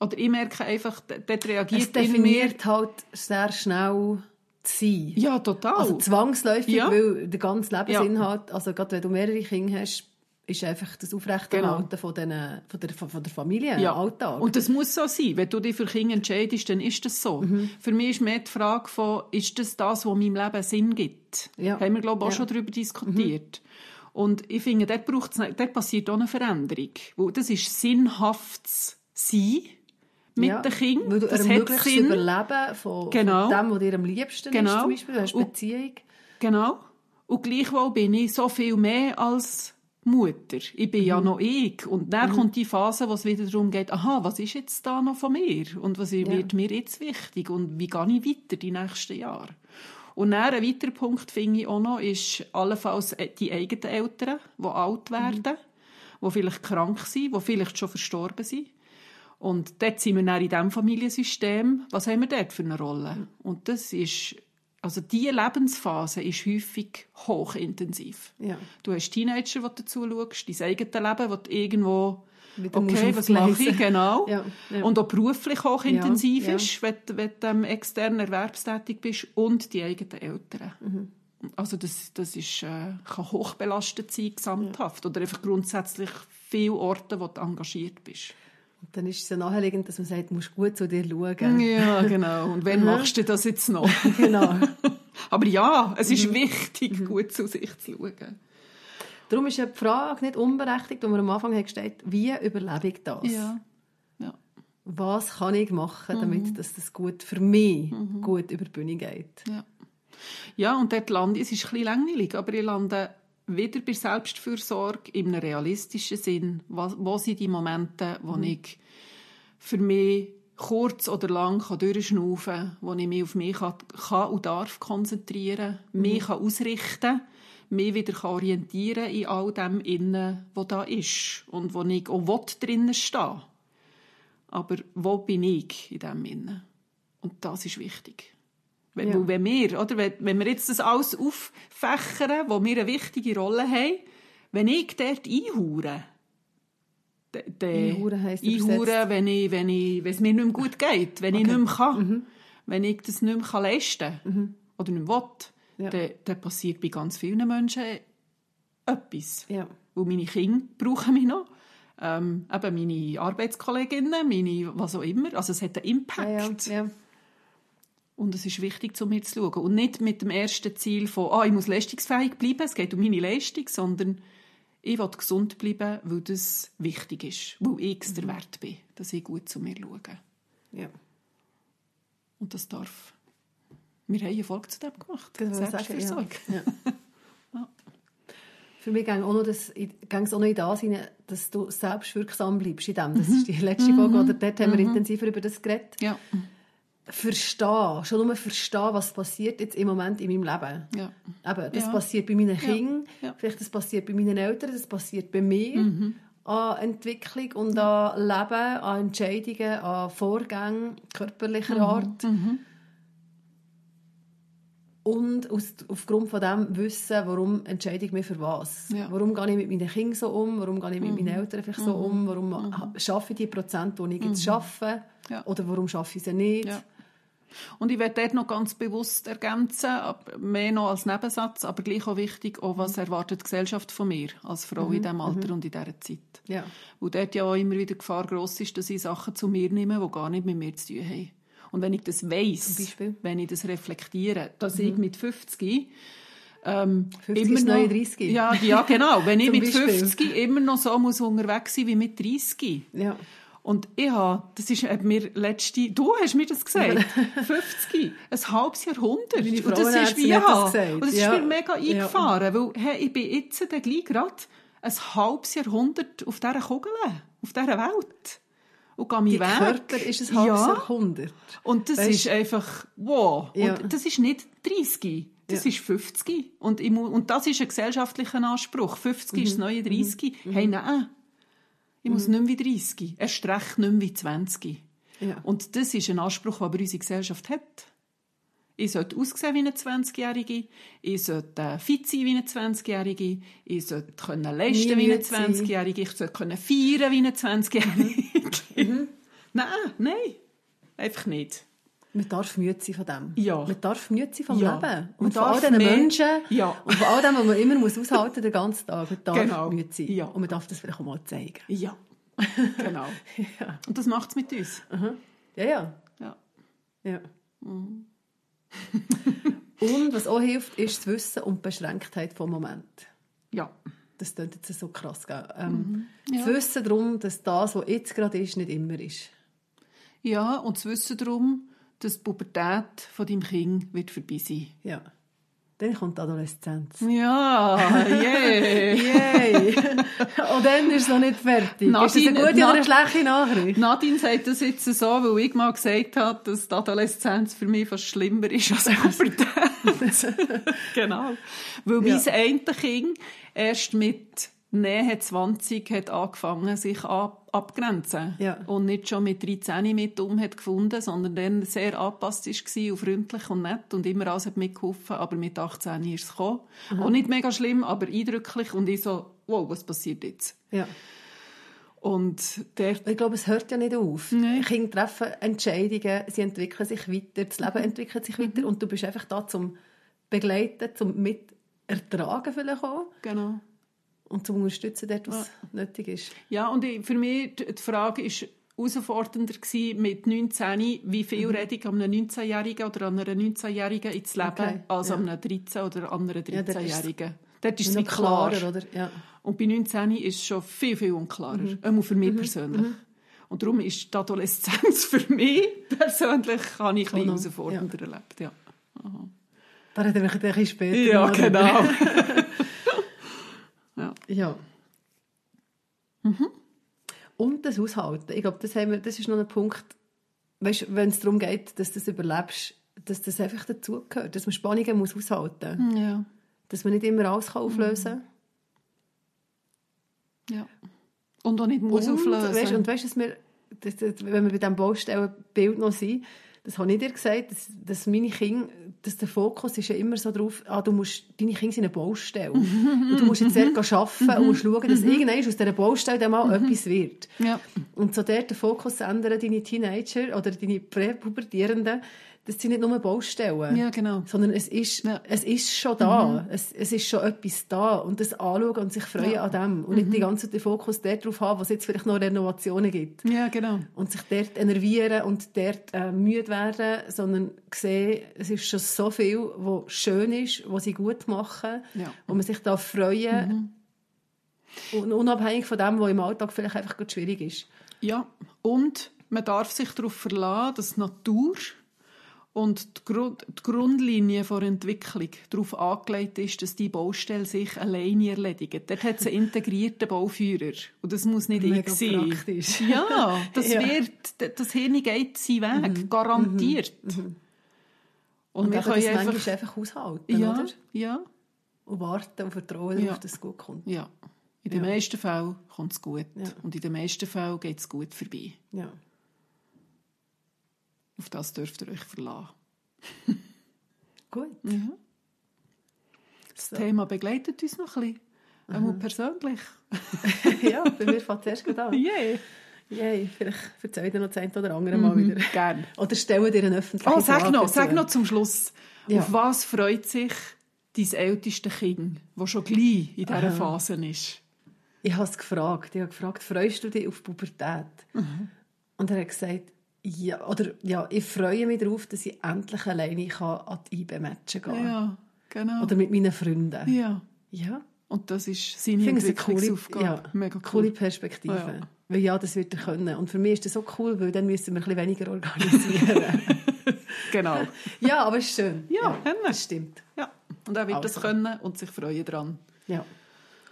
oder ich merke einfach, dort reagiert Es in mir. definiert halt sehr schnell zu sein. Ja, total. Also zwangsläufig, Ja. weil der ganze Lebensinhalt, also gerade wenn du mehrere Kinder hast, ist einfach das Aufrechterhalten von, den, von, der, von, der Familie, ja. Alltag. Und das muss so sein. Wenn du dich für Kinder entscheidest, dann ist das so. Mhm. Für mich ist mehr die Frage von, ist das das, was meinem Leben Sinn gibt? Ja. Haben wir, glaube ich, auch Ja. schon darüber diskutiert. Und ich finde, dort, braucht's, dort passiert auch eine Veränderung. Weil das ist sinnhaftes Sein mit Ja, den Kindern. Weil du das hat ermöglichst das. Überleben von, Genau. von dem, was dir am liebsten ist, Genau. zum Beispiel. Du hast Und- Beziehung. Genau. Und gleichwohl bin ich so viel mehr als Mutter. Ich bin Mhm. ja noch ich. Und dann kommt die Phase, wo es wieder darum geht, aha, was ist jetzt da noch von mir? Und was wird mir jetzt wichtig? Und wie gehe ich weiter die nächsten Jahre? Und dann ein weiterer Punkt, finde ich auch noch, ist allenfalls die eigenen Eltern, die alt werden, die vielleicht krank sind, die vielleicht schon verstorben sind. Und dort sind wir dann in diesem Familiensystem. Was haben wir dort für eine Rolle? Und das ist, also diese Lebensphase ist häufig hochintensiv. Ja. Du hast Teenager, die dazu schaust, dein eigenes Leben, du irgendwo, okay, was mache ich, genau. Ja, ja. Und auch beruflich hochintensiv Ja, ist, wenn, du- wenn du ähm, extern erwerbstätig bist und die eigenen Eltern. Mhm. Also das, das ist, äh, kann hochbelastet sein, gesamthaft. Oder einfach grundsätzlich viele Orte, wo du engagiert bist. Und dann ist es ja naheliegend, dass man sagt, du musst gut zu dir schauen. Ja, genau. Und wann machst du das jetzt noch? genau. Aber ja, es Mhm. ist wichtig, gut zu sich zu schauen. Darum ist ja die Frage nicht unberechtigt, die wir am Anfang haben gestellt wie überlebe ich das? Ja. ja. Was kann ich machen, Mhm. damit dass das gut für mich gut über die Bühne geht? Ja. Ja, und dort lande ich, es ist ein bisschen langweilig, aber ich lande wieder bei Selbstfürsorge einem realistischen Sinn. Wo, wo sind die Momente, wo ich für mich kurz oder lang kann durchschnaufen kann, wo ich mich auf mich kann, kann und darf konzentrieren, mich kann ausrichten mich wieder kann orientieren in all dem Innen, was da ist und wo ich auch will drinnen stehen Aber wo bin ich in dem Innen? Und das ist wichtig. Wenn, Ja. wenn wir, oder, wenn, wenn wir jetzt das alles auffächern, wo wir eine wichtige Rolle haben, wenn ich dort d- Einhauern heisst übersetzt? wenn, ich, wenn, ich, wenn es mir nicht mehr gut geht, wenn ich Okay. nicht mehr kann, wenn ich das nicht mehr kann leisten kann oder nicht mehr will, Ja. dann, dann passiert bei ganz vielen Menschen etwas. Ja. Weil meine Kinder brauchen mich noch. Ähm, eben meine Arbeitskolleginnen, meine was auch immer. Also es hat einen Impact. Ja, ja. Und es ist wichtig, zu mir zu schauen. Und nicht mit dem ersten Ziel von, ah, ich muss leistungsfähig bleiben, es geht um meine Leistung, sondern ich will gesund bleiben, weil das wichtig ist, weil ich es der Wert bin, dass ich gut zu mir schaue. ja. Und das darf. Wir haben eine Folge zu dem gemacht. Sagen, Selbstversorgung. Ja. Ja. Für mich ging es auch noch in das hinein, dass du selbstwirksam bleibst in dem. Das ist die letzte Folge, oder dort haben wir intensiver über das geredet. Ja. Verstehen, schon nur verstehen, was passiert jetzt im Moment in meinem Leben. Ja. Eben, das Ja. passiert bei meinen Kindern, Ja. vielleicht das passiert bei meinen Eltern, das passiert bei mir. An Entwicklung und an Leben, an Entscheidungen, an Vorgängen körperlicher Art. Und aus, aufgrund von dem wissen, warum entscheide ich mich für was. Warum gehe ich mit meinen Kindern so um, warum gehe ich mit meinen Eltern vielleicht so um, warum ha- schaffe ich die Prozent, die ich jetzt schaffe, oder warum schaffe ich sie nicht. Und ich werde dort noch ganz bewusst ergänzen, mehr noch als Nebensatz, aber gleich auch wichtig, auch was erwartet die Gesellschaft von mir als Frau in diesem Alter und in dieser Zeit. Ja. Wo dort ja auch immer wieder Gefahr gross ist, dass ich Sachen zu mir nehme, die gar nicht mit mir zu tun haben. Und wenn ich das weiss, wenn ich das reflektiere, dass ich mit 50 ähm, 50 ist neue 30. Ja, ja, genau. Wenn ich mit Beispiel. 50 immer noch so muss unterwegs sein wie mit 30. Ja. Und ich habe, das ist mir letzte, du hast mir das gesagt, 50, ein halbes Jahrhundert. Meine und das ist wie das ja. gesagt. Und das Ja. ist mir mega Ja. eingefahren, weil hey, ich bin jetzt dann gleich gerade ein halbes Jahrhundert auf dieser Kugel, auf dieser Welt. Und gehe meinen Die Weg. Körper ist ein halbes ja. Jahrhundert. Und das Weisst- ist einfach, wow. Ja. Und das ist nicht 30, das Ja. ist 50. Und, ich und das ist ein gesellschaftlicher Anspruch. 50 ist das Mhm. neue 30. Hey, nein. Ich muss nicht mehr wie 30. Erst recht nicht mehr wie 20. Ja. Und das ist ein Anspruch, den aber unsere Gesellschaft hat. Ich sollte aussehen wie eine 20-Jährige, ich sollte äh, fit sein wie eine 20-Jährige, ich sollte können leisten wie eine müde sein. 20-Jährige, ich sollte können feiern wie eine 20-Jährige. Mhm. nein, nein, einfach nicht. Man darf müde sein von dem. Ja. Man darf müde sein vom Ja. Leben. Man Und von darf all diesen Menschen. Ja. Und von all dem, was man immer muss aushalten den ganzen Tag. Man darf Genau. müde sein. Ja. Und man darf das vielleicht auch mal zeigen. Ja, genau. Ja. Und das macht es mit uns. Ja, ja. Ja. ja. Mhm. Und was auch hilft, ist das Wissen und die Beschränktheit vom Moment. Ja. Das klingt jetzt so krass. Gell? Ähm, Ja. Das Wissen darum, dass das, was jetzt gerade ist, nicht immer ist. ja, und das Wissen darum, dass die Pubertät von deinem Kind wird vorbei sein Ja. Dann kommt die Adoleszenz. Ja, yeah. Yay! Und dann ist es noch nicht fertig. Nadine- ist das eine gute oder eine schlechte Nachricht? Nadine sagt das jetzt so, weil ich mal gesagt habe, dass die Adoleszenz für mich fast schlimmer ist als die Pubertät. genau. Weil Ja. mein eine Kind erst mit Nähe 20 hat angefangen, sich ab abgrenzen. Ja. Und nicht schon mit 13 mit um hat gefunden, sondern dann sehr angepasst war und freundlich und nett und immer alles hat mitgeholfen. Aber mit 18 ist es gekommen. Und nicht mega schlimm, aber eindrücklich. Und ich so, wow, was passiert jetzt? Ja. Und der Ich glaube, es hört ja nicht auf. Nein. Kinder treffen Entscheidungen, sie entwickeln sich weiter, das Leben entwickelt sich weiter und du bist einfach da zum Begleiten, zum Mitertragen vielleicht auch genau. Und zum Unterstützen dort, was nötig ist. Ja, und für mich die die Frage ist herausfordernder gewesen, mit 19, wie viel Mhm. rede ich an einem 19-Jährigen oder an einer 19-Jährigen ins Leben, Okay, als ja. an einem 13- oder an einer Ja, dort ist es 13-Jährigen. Dort ist es Noch wie klar. klarer, oder? Ja. Und bei 19 ist es schon viel, viel unklarer. Mhm. Auch für mich persönlich. Und darum ist die Adoleszenz für mich persönlich habe ich ein herausfordernder erlebt. Ja, Da reden wir ein bisschen später ja genau. ja. Mhm. Und das Aushalten. Ich glaube, das, haben wir, das ist noch ein Punkt, weißt, wenn es darum geht, dass du das überlebst, dass das einfach dazugehört, dass man Spannungen muss aushalten muss. ja. Dass man nicht immer alles kann auflösen kann. ja. Und auch nicht muss und, auflösen. Weißt, und weißt, dass, wenn wir bei diesem Baustellenbild noch sind, das habe ich dir gesagt, dass, dass meine Kinder, dass der Fokus ist ja immer so drauf, ah, du musst, deine Kinder sind eine Baustelle. und du musst jetzt sehr arbeiten und musst schauen, dass irgendwann aus dieser Baustelle dann mal etwas wird. ja. Und so dort den Fokus ändern, deine Teenager oder deine Präpubertierenden, das sind nicht nur Baustellen. Ja, genau. Sondern es ist, Ja. es ist schon da. Es, es ist schon etwas da. Und das anschauen und sich freuen Ja. an dem. Und nicht die ganze Zeit den Fokus darauf haben, was jetzt vielleicht noch Renovationen gibt. Ja, genau. Und sich dort enervieren und dort äh, müde werden, sondern sehen, es ist schon so viel, was schön ist, was sie gut machen, Ja. wo man sich da freuen und unabhängig von dem, was im Alltag vielleicht einfach schwierig ist. Ja, und man darf sich darauf verlassen, dass Natur und die, Grund die Grundlinie der Entwicklung darauf angelegt ist, dass die Baustelle sich alleine erledigt. Dort hat es einen integrierten Bauführer. Und das muss nicht ich sein. praktisch. Ja, das Ja. wird, das Hirn geht seinen Weg, garantiert. Und, Und wir können das einfach... einfach aushalten, Ja, oder? ja, Und warten und vertrauen Ja. dass es gut kommt. ja. In den Ja. meisten Fällen kommt es gut. Und in den meisten Fällen geht es gut vorbei. Ja. Auf das dürft ihr euch verlassen. Gut. Ja. Das Thema begleitet uns noch ein bisschen. Einmal persönlich. ja, bei mir fängt es erst gerade an. Yeah. Yay, vielleicht erzähle ich dir noch das eine oder andere Mal wieder. Gern. Oder stelle dir eine öffentliche Oh, sag Frage noch, sag noch zum Schluss. Ja. Auf was freut sich dein älteste Kind, das schon gleich in dieser Phase ist? Ich habe es gefragt. Ich habe gefragt, freust du dich auf Pubertät? Mhm. Und er hat gesagt, ja, oder, ja, ich freue mich darauf, dass ich endlich alleine kann an die IB-Matchen gehen kann. Ja, genau. Oder mit meinen Freunden. ja. Ja. Und das ist seine Entwicklungsaufgabe. ja, Mega cool. coole Perspektive. Ja. Weil ja, das wird er können. Und für mich ist das so cool, weil dann müssen wir ein bisschen weniger organisieren. Genau. ja, aber es ist schön. Ja, wir. das stimmt. Ja. Und er wird Also. das können und sich freuen daran. Ja.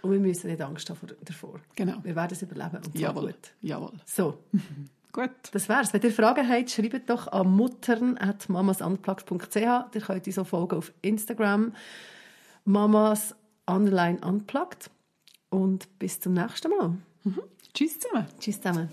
Und wir müssen nicht Angst haben vor- davor. Genau. Wir werden es überleben und zwar Jawohl. gut. Jawohl. So, Gut. das wär's. Wenn ihr Fragen habt, schreibt doch an muttern.mamasunplugged.ch. Ihr könnt uns auch folgen auf Instagram. Mamas Online Unplugged. Und bis zum nächsten Mal. Tschüss zusammen. Tschüss zusammen.